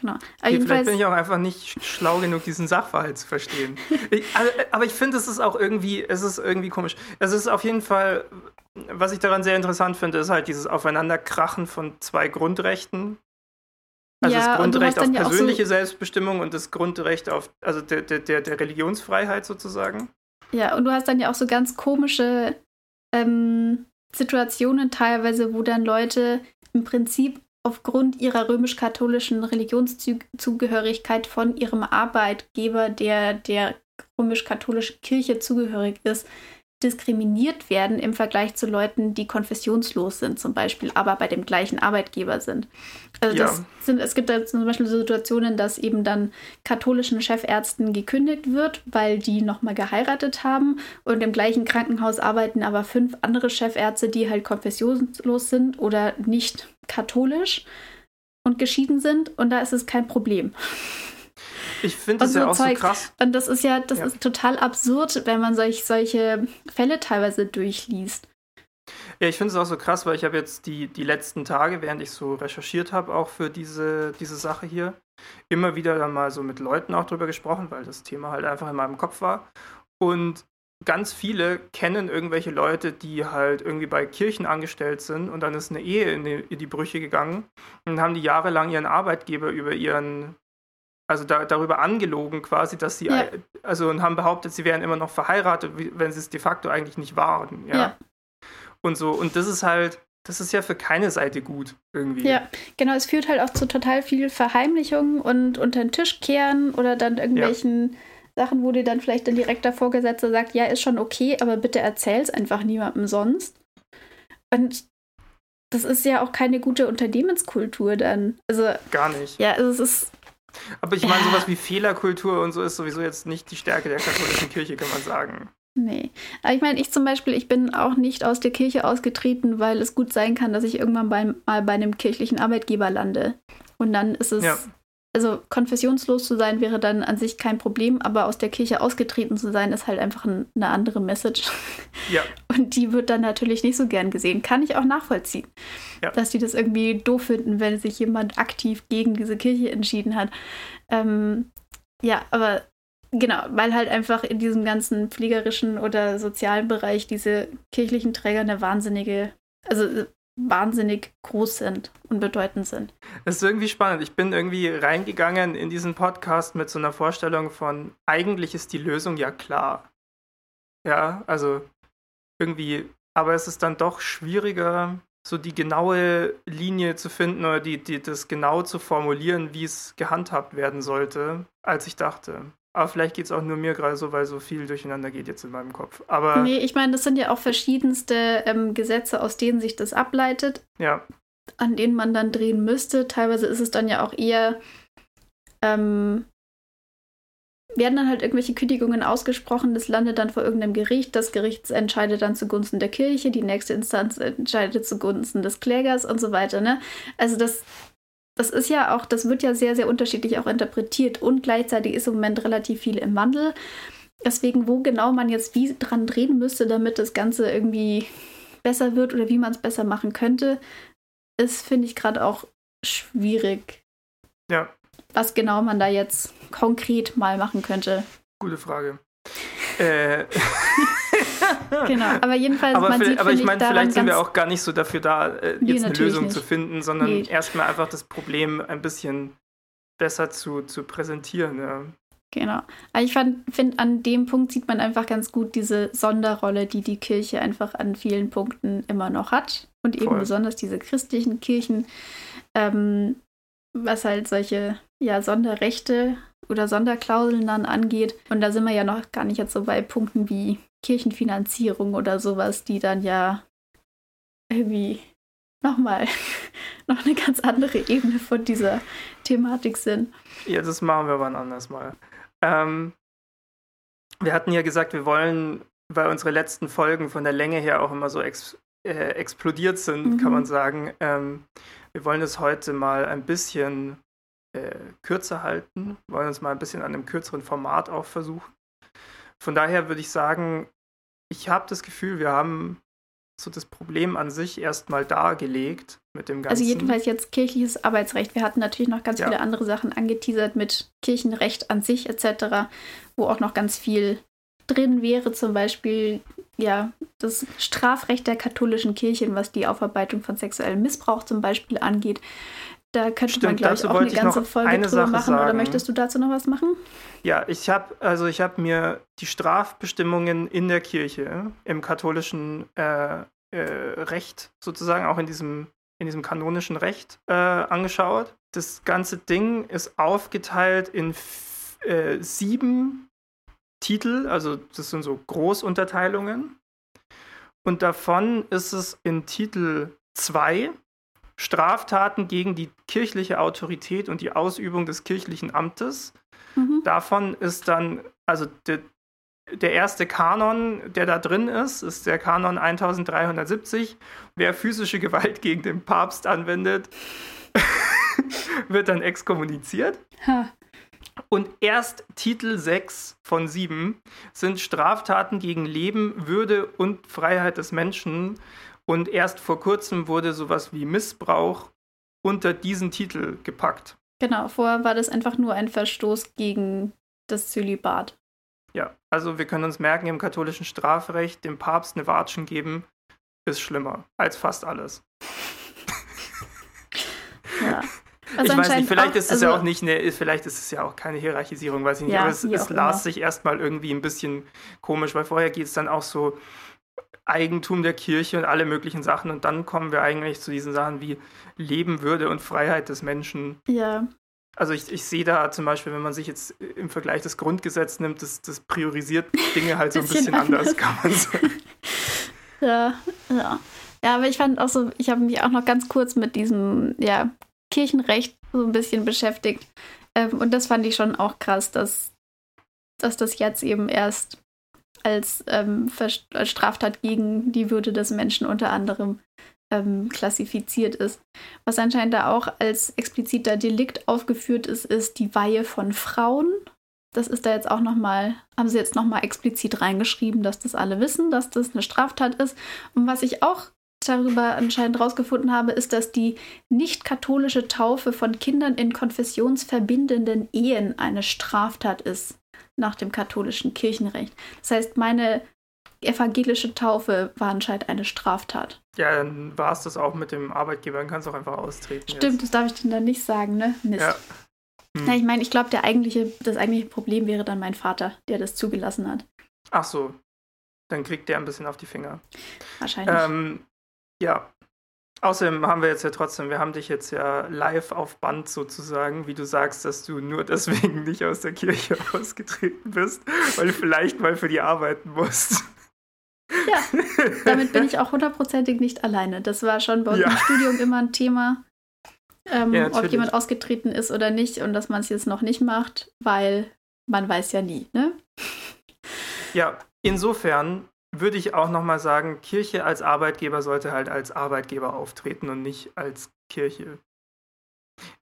Genau. Okay, vielleicht bin ich auch einfach nicht schlau genug, diesen Sachverhalt zu verstehen. *laughs* ich, also, aber ich finde, es ist auch irgendwie, es ist irgendwie komisch. Es ist auf jeden Fall, was ich daran sehr interessant finde, ist halt dieses Aufeinanderkrachen von zwei Grundrechten. Also ja, das Grundrecht auf persönliche so Selbstbestimmung und das Grundrecht auf, also der, der, der Religionsfreiheit sozusagen. Ja, und du hast dann ja auch so ganz komische ähm, Situationen teilweise, wo dann Leute im Prinzip aufgrund ihrer römisch-katholischen Religionszugehörigkeit von ihrem Arbeitgeber, der der römisch-katholischen Kirche zugehörig ist, diskriminiert werden im Vergleich zu Leuten, die konfessionslos sind, zum Beispiel, aber bei dem gleichen Arbeitgeber sind. Also ja. sind, es gibt da zum Beispiel Situationen, dass eben dann katholischen Chefärzten gekündigt wird, weil die nochmal geheiratet haben und im gleichen Krankenhaus arbeiten aber fünf andere Chefärzte, die halt konfessionslos sind oder nicht katholisch und geschieden sind und da ist es kein Problem. Ich finde das ja auch Zeug. so krass. Und das ist ja, das ja. ist total absurd, wenn man solch, solche Fälle teilweise durchliest. Ja, ich finde es auch so krass, weil ich habe jetzt die, die letzten Tage, während ich so recherchiert habe, auch für diese, diese Sache hier, immer wieder dann mal so mit Leuten auch drüber gesprochen, weil das Thema halt einfach in meinem Kopf war. Und ganz viele kennen irgendwelche Leute, die halt irgendwie bei Kirchen angestellt sind und dann ist eine Ehe in die, in die Brüche gegangen und haben die jahrelang ihren Arbeitgeber über ihren also da, darüber angelogen quasi, dass sie, ja. also und haben behauptet, sie wären immer noch verheiratet, wenn sie es de facto eigentlich nicht waren. Ja? ja. Und so, und das ist halt, das ist ja für keine Seite gut irgendwie. Ja, genau, es führt halt auch zu total viel Verheimlichung und unter den Tisch kehren oder dann irgendwelchen ja. Sachen, wo dir dann vielleicht ein direkter Vorgesetzter sagt, ja, ist schon okay, aber bitte erzähl's einfach niemandem sonst. Und das ist ja auch keine gute Unternehmenskultur dann. Also gar nicht. Ja, also es ist aber ich meine, sowas wie Fehlerkultur und so ist sowieso jetzt nicht die Stärke der katholischen Kirche, kann man sagen. Nee. Aber ich meine, ich zum Beispiel, ich bin auch nicht aus der Kirche ausgetreten, weil es gut sein kann, dass ich irgendwann bei, mal bei einem kirchlichen Arbeitgeber lande. Und dann ist es, ja. Also konfessionslos zu sein wäre dann an sich kein Problem, aber aus der Kirche ausgetreten zu sein, ist halt einfach ein, eine andere Message. Ja. *laughs* Und die wird dann natürlich nicht so gern gesehen. Kann ich auch nachvollziehen. Ja. Dass die das irgendwie doof finden, wenn sich jemand aktiv gegen diese Kirche entschieden hat. Ähm, ja, aber genau, weil halt einfach in diesem ganzen pflegerischen oder sozialen Bereich diese kirchlichen Träger eine wahnsinnige, also wahnsinnig groß sind und bedeutend sind. Es ist irgendwie spannend. Ich bin irgendwie reingegangen in diesen Podcast mit so einer Vorstellung von, eigentlich ist die Lösung ja klar. Ja, also irgendwie, aber es ist dann doch schwieriger, so die genaue Linie zu finden oder die, die, das genau zu formulieren, wie es gehandhabt werden sollte, als ich dachte. Aber vielleicht geht es auch nur mir gerade so, weil so viel durcheinander geht jetzt in meinem Kopf. Aber nee, ich meine, das sind ja auch verschiedenste ähm, Gesetze, aus denen sich das ableitet. Ja. An denen man dann drehen müsste. Teilweise ist es dann ja auch eher, ähm, werden dann halt irgendwelche Kündigungen ausgesprochen, das landet dann vor irgendeinem Gericht, das Gericht entscheidet dann zugunsten der Kirche, die nächste Instanz entscheidet zugunsten des Klägers und so weiter. Ne? Also das das ist ja auch, das wird ja sehr, sehr unterschiedlich auch interpretiert und gleichzeitig ist im Moment relativ viel im Wandel. Deswegen, wo genau man jetzt wie dran drehen müsste, damit das Ganze irgendwie besser wird oder wie man es besser machen könnte, ist, finde ich, gerade auch schwierig. Ja. Was genau man da jetzt konkret mal machen könnte. Gute Frage. äh. *laughs* *laughs* genau, aber jedenfalls, aber, man sieht, aber ich meine, vielleicht sind wir auch gar nicht so dafür da, äh, jetzt eine Lösung nicht. zu finden, sondern nee. erstmal einfach das Problem ein bisschen besser zu, zu präsentieren. Ja. Genau. Aber ich finde, an dem Punkt sieht man einfach ganz gut diese Sonderrolle, die die Kirche einfach an vielen Punkten immer noch hat. Und eben Voll. besonders diese christlichen Kirchen, ähm, was halt solche ja, Sonderrechte oder Sonderklauseln dann angeht. Und da sind wir ja noch gar nicht jetzt so bei Punkten wie Kirchenfinanzierung oder sowas, die dann ja irgendwie nochmal *laughs* noch eine ganz andere Ebene von dieser Thematik sind. Ja, das machen wir wann anders mal. Ähm, wir hatten ja gesagt, wir wollen, weil unsere letzten Folgen von der Länge her auch immer so ex, äh, explodiert sind, mhm. kann man sagen, ähm, wir wollen es heute mal ein bisschen äh, kürzer halten, wollen uns mal ein bisschen an einem kürzeren Format auch versuchen. Von daher würde ich sagen, ich habe das Gefühl, wir haben so das Problem an sich erstmal dargelegt mit dem also Ganzen. Also jedenfalls jetzt kirchliches Arbeitsrecht. Wir hatten natürlich noch ganz ja. viele andere Sachen angeteasert mit Kirchenrecht an sich etc., wo auch noch ganz viel drin wäre, zum Beispiel ja das Strafrecht der katholischen Kirchen, was die Aufarbeitung von sexuellem Missbrauch zum Beispiel angeht. Da könnte Stimmt, man, glaube ich, auch eine ganze Folge drüber Sache machen. Sagen. Oder möchtest du dazu noch was machen? Ja, ich habe also ich mir die Strafbestimmungen in der Kirche im katholischen äh, äh, Recht sozusagen auch in diesem in diesem kanonischen Recht äh, angeschaut. Das ganze Ding ist aufgeteilt in äh, sieben Titel, also das sind so Großunterteilungen. Und davon ist es in Titel 2 Straftaten gegen die kirchliche Autorität und die Ausübung des kirchlichen Amtes. Mhm. Davon ist dann, also der, der erste Kanon, der da drin ist, ist der Kanon 1370. Wer physische Gewalt *laughs* gegen den Papst anwendet, *laughs* wird dann exkommuniziert. Ha. Und erst Titel 6 von 7 sind Straftaten gegen Leben, Würde und Freiheit des Menschen und erst vor kurzem wurde sowas wie Missbrauch unter diesen Titel gepackt. Genau, vorher war das einfach nur ein Verstoß gegen das Zölibat. Ja, also wir können uns merken, im katholischen Strafrecht dem Papst eine Watschen geben, ist schlimmer als fast alles. ja. *laughs* Also ich weiß nicht, vielleicht auch, ist es also, ja auch nicht eine, vielleicht ist es ja auch keine Hierarchisierung, weiß ich nicht, ja, aber es, es las sich erstmal irgendwie ein bisschen komisch, weil vorher geht es dann auch so, Eigentum der Kirche und alle möglichen Sachen. Und dann kommen wir eigentlich zu diesen Sachen wie Leben, Würde und Freiheit des Menschen. Ja. Also ich, ich sehe da zum Beispiel, wenn man sich jetzt im Vergleich das Grundgesetz nimmt, das, das priorisiert Dinge halt so ein bisschen, bisschen anders, kann man sagen. *laughs* ja, ja. Ja, aber ich fand auch so, ich habe mich auch noch ganz kurz mit diesem ja, Kirchenrecht so ein bisschen beschäftigt. Ähm, und das fand ich schon auch krass, dass, dass das jetzt eben erst als, ähm, als Straftat gegen die Würde des Menschen unter anderem ähm, klassifiziert ist. Was anscheinend da auch als expliziter Delikt aufgeführt ist, ist die Weihe von Frauen. Das ist da jetzt auch nochmal, haben sie jetzt nochmal explizit reingeschrieben, dass das alle wissen, dass das eine Straftat ist. Und was ich auch darüber anscheinend rausgefunden habe, ist, dass die nicht-katholische Taufe von Kindern in konfessionsverbindenden Ehen eine Straftat ist nach dem katholischen Kirchenrecht. Das heißt, meine evangelische Taufe war anscheinend eine Straftat. Ja, dann war es das auch mit dem Arbeitgeber, dann kannst du auch einfach austreten. Stimmt, jetzt. das darf ich dir dann nicht sagen, ne? Mist. Ja. Hm. Na, ich meine, ich glaube, eigentliche, das eigentliche Problem wäre dann mein Vater, der das zugelassen hat. Ach so, dann kriegt der ein bisschen auf die Finger. Wahrscheinlich. Ähm, ja. Außerdem haben wir jetzt ja trotzdem, wir haben dich jetzt ja live auf Band sozusagen, wie du sagst, dass du nur deswegen *laughs* nicht aus der Kirche ausgetreten bist, weil du vielleicht mal für die arbeiten musst. Ja, *laughs* damit bin ich auch hundertprozentig nicht alleine. Das war schon bei uns ja. im Studium immer ein Thema, ähm, ja, ob jemand ausgetreten ist oder nicht und dass man es jetzt noch nicht macht, weil man weiß ja nie, ne? Ja, insofern würde ich auch nochmal sagen, Kirche als Arbeitgeber sollte halt als Arbeitgeber auftreten und nicht als Kirche.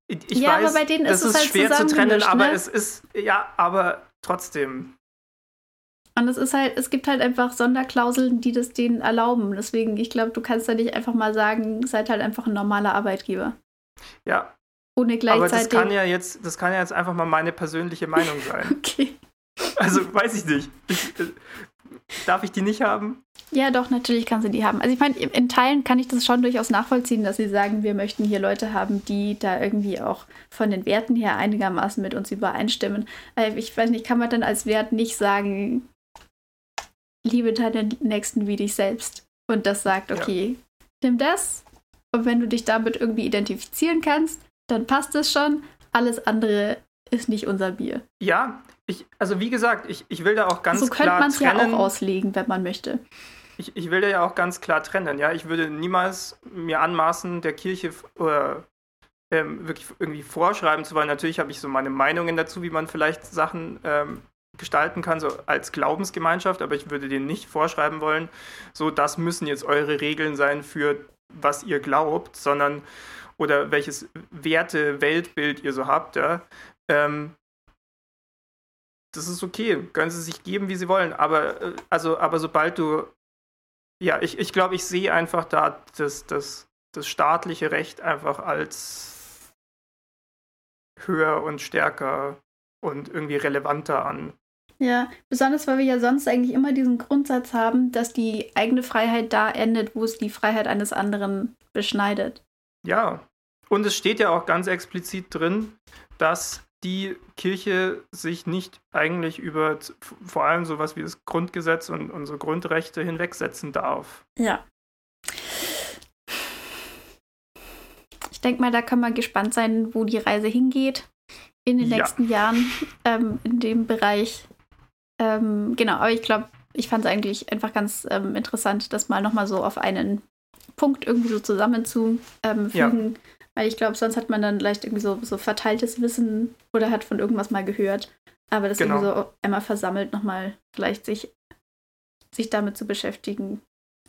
Ich ja, weiß, aber bei denen ist es, ist halt schwer zu trennen, aber ne? es ist, ja, aber trotzdem. Und es ist halt, es gibt halt einfach Sonderklauseln, die das denen erlauben. Deswegen, ich glaube, du kannst da nicht einfach mal sagen, seid halt einfach ein normaler Arbeitgeber. Ja. Ohne gleichzeitig. Aber das kann ja jetzt, das kann ja jetzt einfach mal meine persönliche Meinung sein. *laughs* okay. Also weiß ich nicht. Ich, äh, darf ich die nicht haben? Ja, doch, natürlich kann sie die haben. Also ich meine, in Teilen kann ich das schon durchaus nachvollziehen, dass sie sagen, wir möchten hier Leute haben, die da irgendwie auch von den Werten her einigermaßen mit uns übereinstimmen. Ich weiß nicht, kann man dann als Wert nicht sagen, liebe deinen Nächsten wie dich selbst. Und das sagt, okay, ja. nimm das. Und wenn du dich damit irgendwie identifizieren kannst, dann passt es schon. Alles andere ist nicht unser Bier. Ja, ich, also wie gesagt, ich, ich will da auch ganz so klar trennen. So könnte man es ja auch auslegen, wenn man möchte. Ich, ich will da ja auch ganz klar trennen. Ja, ich würde niemals mir anmaßen, der Kirche oder ähm, wirklich irgendwie vorschreiben zu wollen. Natürlich habe ich so meine Meinungen dazu, wie man vielleicht Sachen ähm, gestalten kann, so als Glaubensgemeinschaft, aber ich würde denen nicht vorschreiben wollen, so das müssen jetzt eure Regeln sein für was ihr glaubt, sondern oder welches Werte, Weltbild ihr so habt, ja. Ähm, das ist okay, können sie sich geben, wie sie wollen, aber äh, also, aber sobald du ja, ich, ich glaube, ich sehe einfach da das, das, das staatliche Recht einfach als höher und stärker und irgendwie relevanter an. Ja, besonders weil wir ja sonst eigentlich immer diesen Grundsatz haben, dass die eigene Freiheit da endet, wo es die Freiheit eines anderen beschneidet. Ja, und es steht ja auch ganz explizit drin, dass die Kirche sich nicht eigentlich über vor allem sowas wie das Grundgesetz und unsere Grundrechte hinwegsetzen darf. Ja. Ich denke mal, da kann man gespannt sein, wo die Reise hingeht in den ja. nächsten Jahren ähm, in dem Bereich. Ähm, genau, aber ich glaube, ich fand es eigentlich einfach ganz ähm, interessant, das mal nochmal so auf einen Punkt irgendwie so zusammenzufügen. Ja. Weil ich glaube, sonst hat man dann leicht irgendwie so, so verteiltes Wissen oder hat von irgendwas mal gehört. Aber das genau. irgendwie so einmal versammelt nochmal vielleicht sich, sich damit zu beschäftigen,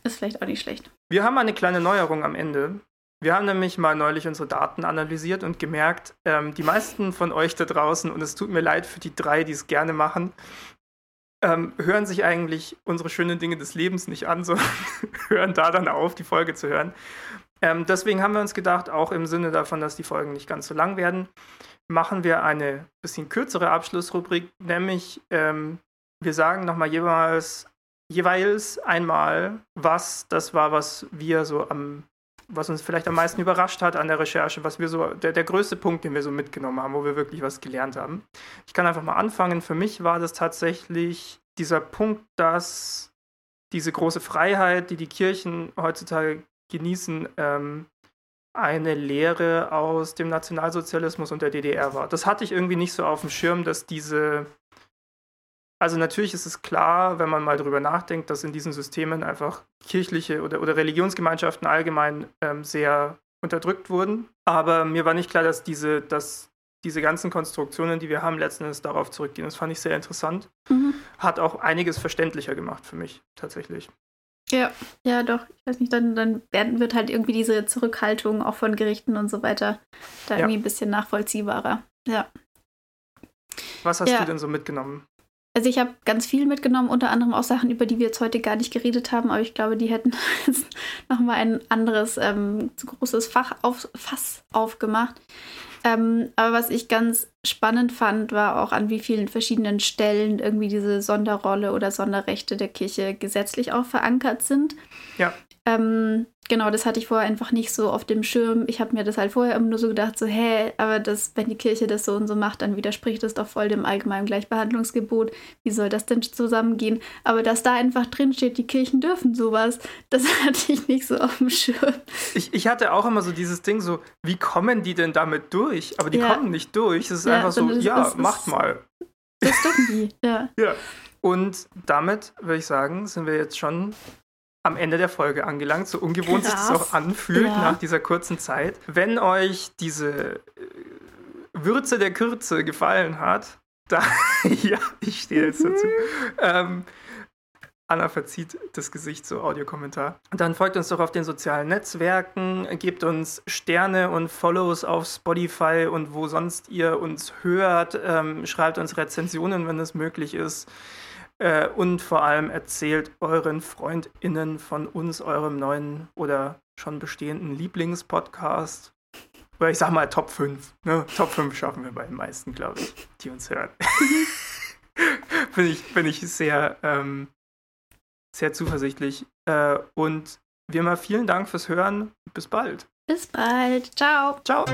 ist vielleicht auch nicht schlecht. Wir haben eine kleine Neuerung am Ende. Wir haben nämlich mal neulich unsere Daten analysiert und gemerkt, ähm, die meisten von euch da draußen, und es tut mir leid für die drei, die es gerne machen, ähm, hören sich eigentlich unsere schönen Dinge des Lebens nicht an, sondern *laughs* hören da dann auf, die Folge zu hören. Ähm, deswegen haben wir uns gedacht, auch im Sinne davon, dass die Folgen nicht ganz so lang werden, machen wir eine bisschen kürzere Abschlussrubrik, nämlich ähm, wir sagen nochmal jeweils, jeweils einmal, was das war, was wir so am was uns vielleicht am meisten überrascht hat an der Recherche, was wir so, der, der größte Punkt, den wir so mitgenommen haben, wo wir wirklich was gelernt haben. Ich kann einfach mal anfangen. Für mich war das tatsächlich dieser Punkt, dass diese große Freiheit, die die Kirchen heutzutage genießen, ähm, eine Lehre aus dem Nationalsozialismus und der DDR war. Das hatte ich irgendwie nicht so auf dem Schirm, dass diese also natürlich ist es klar, wenn man mal darüber nachdenkt, dass in diesen Systemen einfach kirchliche oder, oder Religionsgemeinschaften allgemein ähm, sehr unterdrückt wurden. Aber mir war nicht klar, dass diese, dass diese ganzen Konstruktionen, die wir haben, letzten Endes darauf zurückgehen. Das fand ich sehr interessant. Mhm. Hat auch einiges verständlicher gemacht für mich, tatsächlich. Ja, ja, doch. Ich weiß nicht, dann, dann wird halt irgendwie diese Zurückhaltung auch von Gerichten und so weiter da ja. irgendwie ein bisschen nachvollziehbarer. Ja. Was hast ja. du denn so mitgenommen? Also ich habe ganz viel mitgenommen, unter anderem auch Sachen, über die wir jetzt heute gar nicht geredet haben, aber ich glaube, die hätten *laughs* jetzt nochmal ein anderes, ähm, großes Fach auf, Fass aufgemacht. Ähm, aber was ich ganz spannend fand, war auch an wie vielen verschiedenen Stellen irgendwie diese Sonderrolle oder Sonderrechte der Kirche gesetzlich auch verankert sind. Ja. Ähm, genau, das hatte ich vorher einfach nicht so auf dem Schirm. Ich habe mir das halt vorher immer nur so gedacht, so, hä, aber das, wenn die Kirche das so und so macht, dann widerspricht das doch voll dem allgemeinen Gleichbehandlungsgebot. Wie soll das denn zusammengehen? Aber dass da einfach drin steht, die Kirchen dürfen sowas, das *laughs* hatte ich nicht so auf dem Schirm. Ich, ich hatte auch immer so dieses Ding, so, wie kommen die denn damit durch? Aber die ja. kommen nicht durch. Es ist ja, einfach so, ja, ist, macht mal. Das dürfen die, ja. *laughs* ja. Und damit würde ich sagen, sind wir jetzt schon am Ende der Folge angelangt, so ungewohnt Krass. sich das auch anfühlt ja. nach dieser kurzen Zeit. Wenn euch diese äh, Würze der Kürze gefallen hat, *laughs* da, ja, ich stehe jetzt dazu. ähm, Anna verzieht das Gesicht, so Audiokommentar. Dann folgt uns doch auf den sozialen Netzwerken, gebt uns Sterne und Follows auf Spotify und wo sonst ihr uns hört. Ähm, schreibt uns Rezensionen, wenn es möglich ist. Äh, und vor allem erzählt euren FreundInnen von uns, eurem neuen oder schon bestehenden Lieblingspodcast. Oder ich sag mal Top 5. Ne? Top 5 schaffen wir bei den meisten, glaube ich, die uns hören. *laughs* bin, ich, bin ich sehr, ähm, sehr zuversichtlich. Äh, und wie immer, vielen Dank fürs Hören. Bis bald. Bis bald. Ciao. Ciao.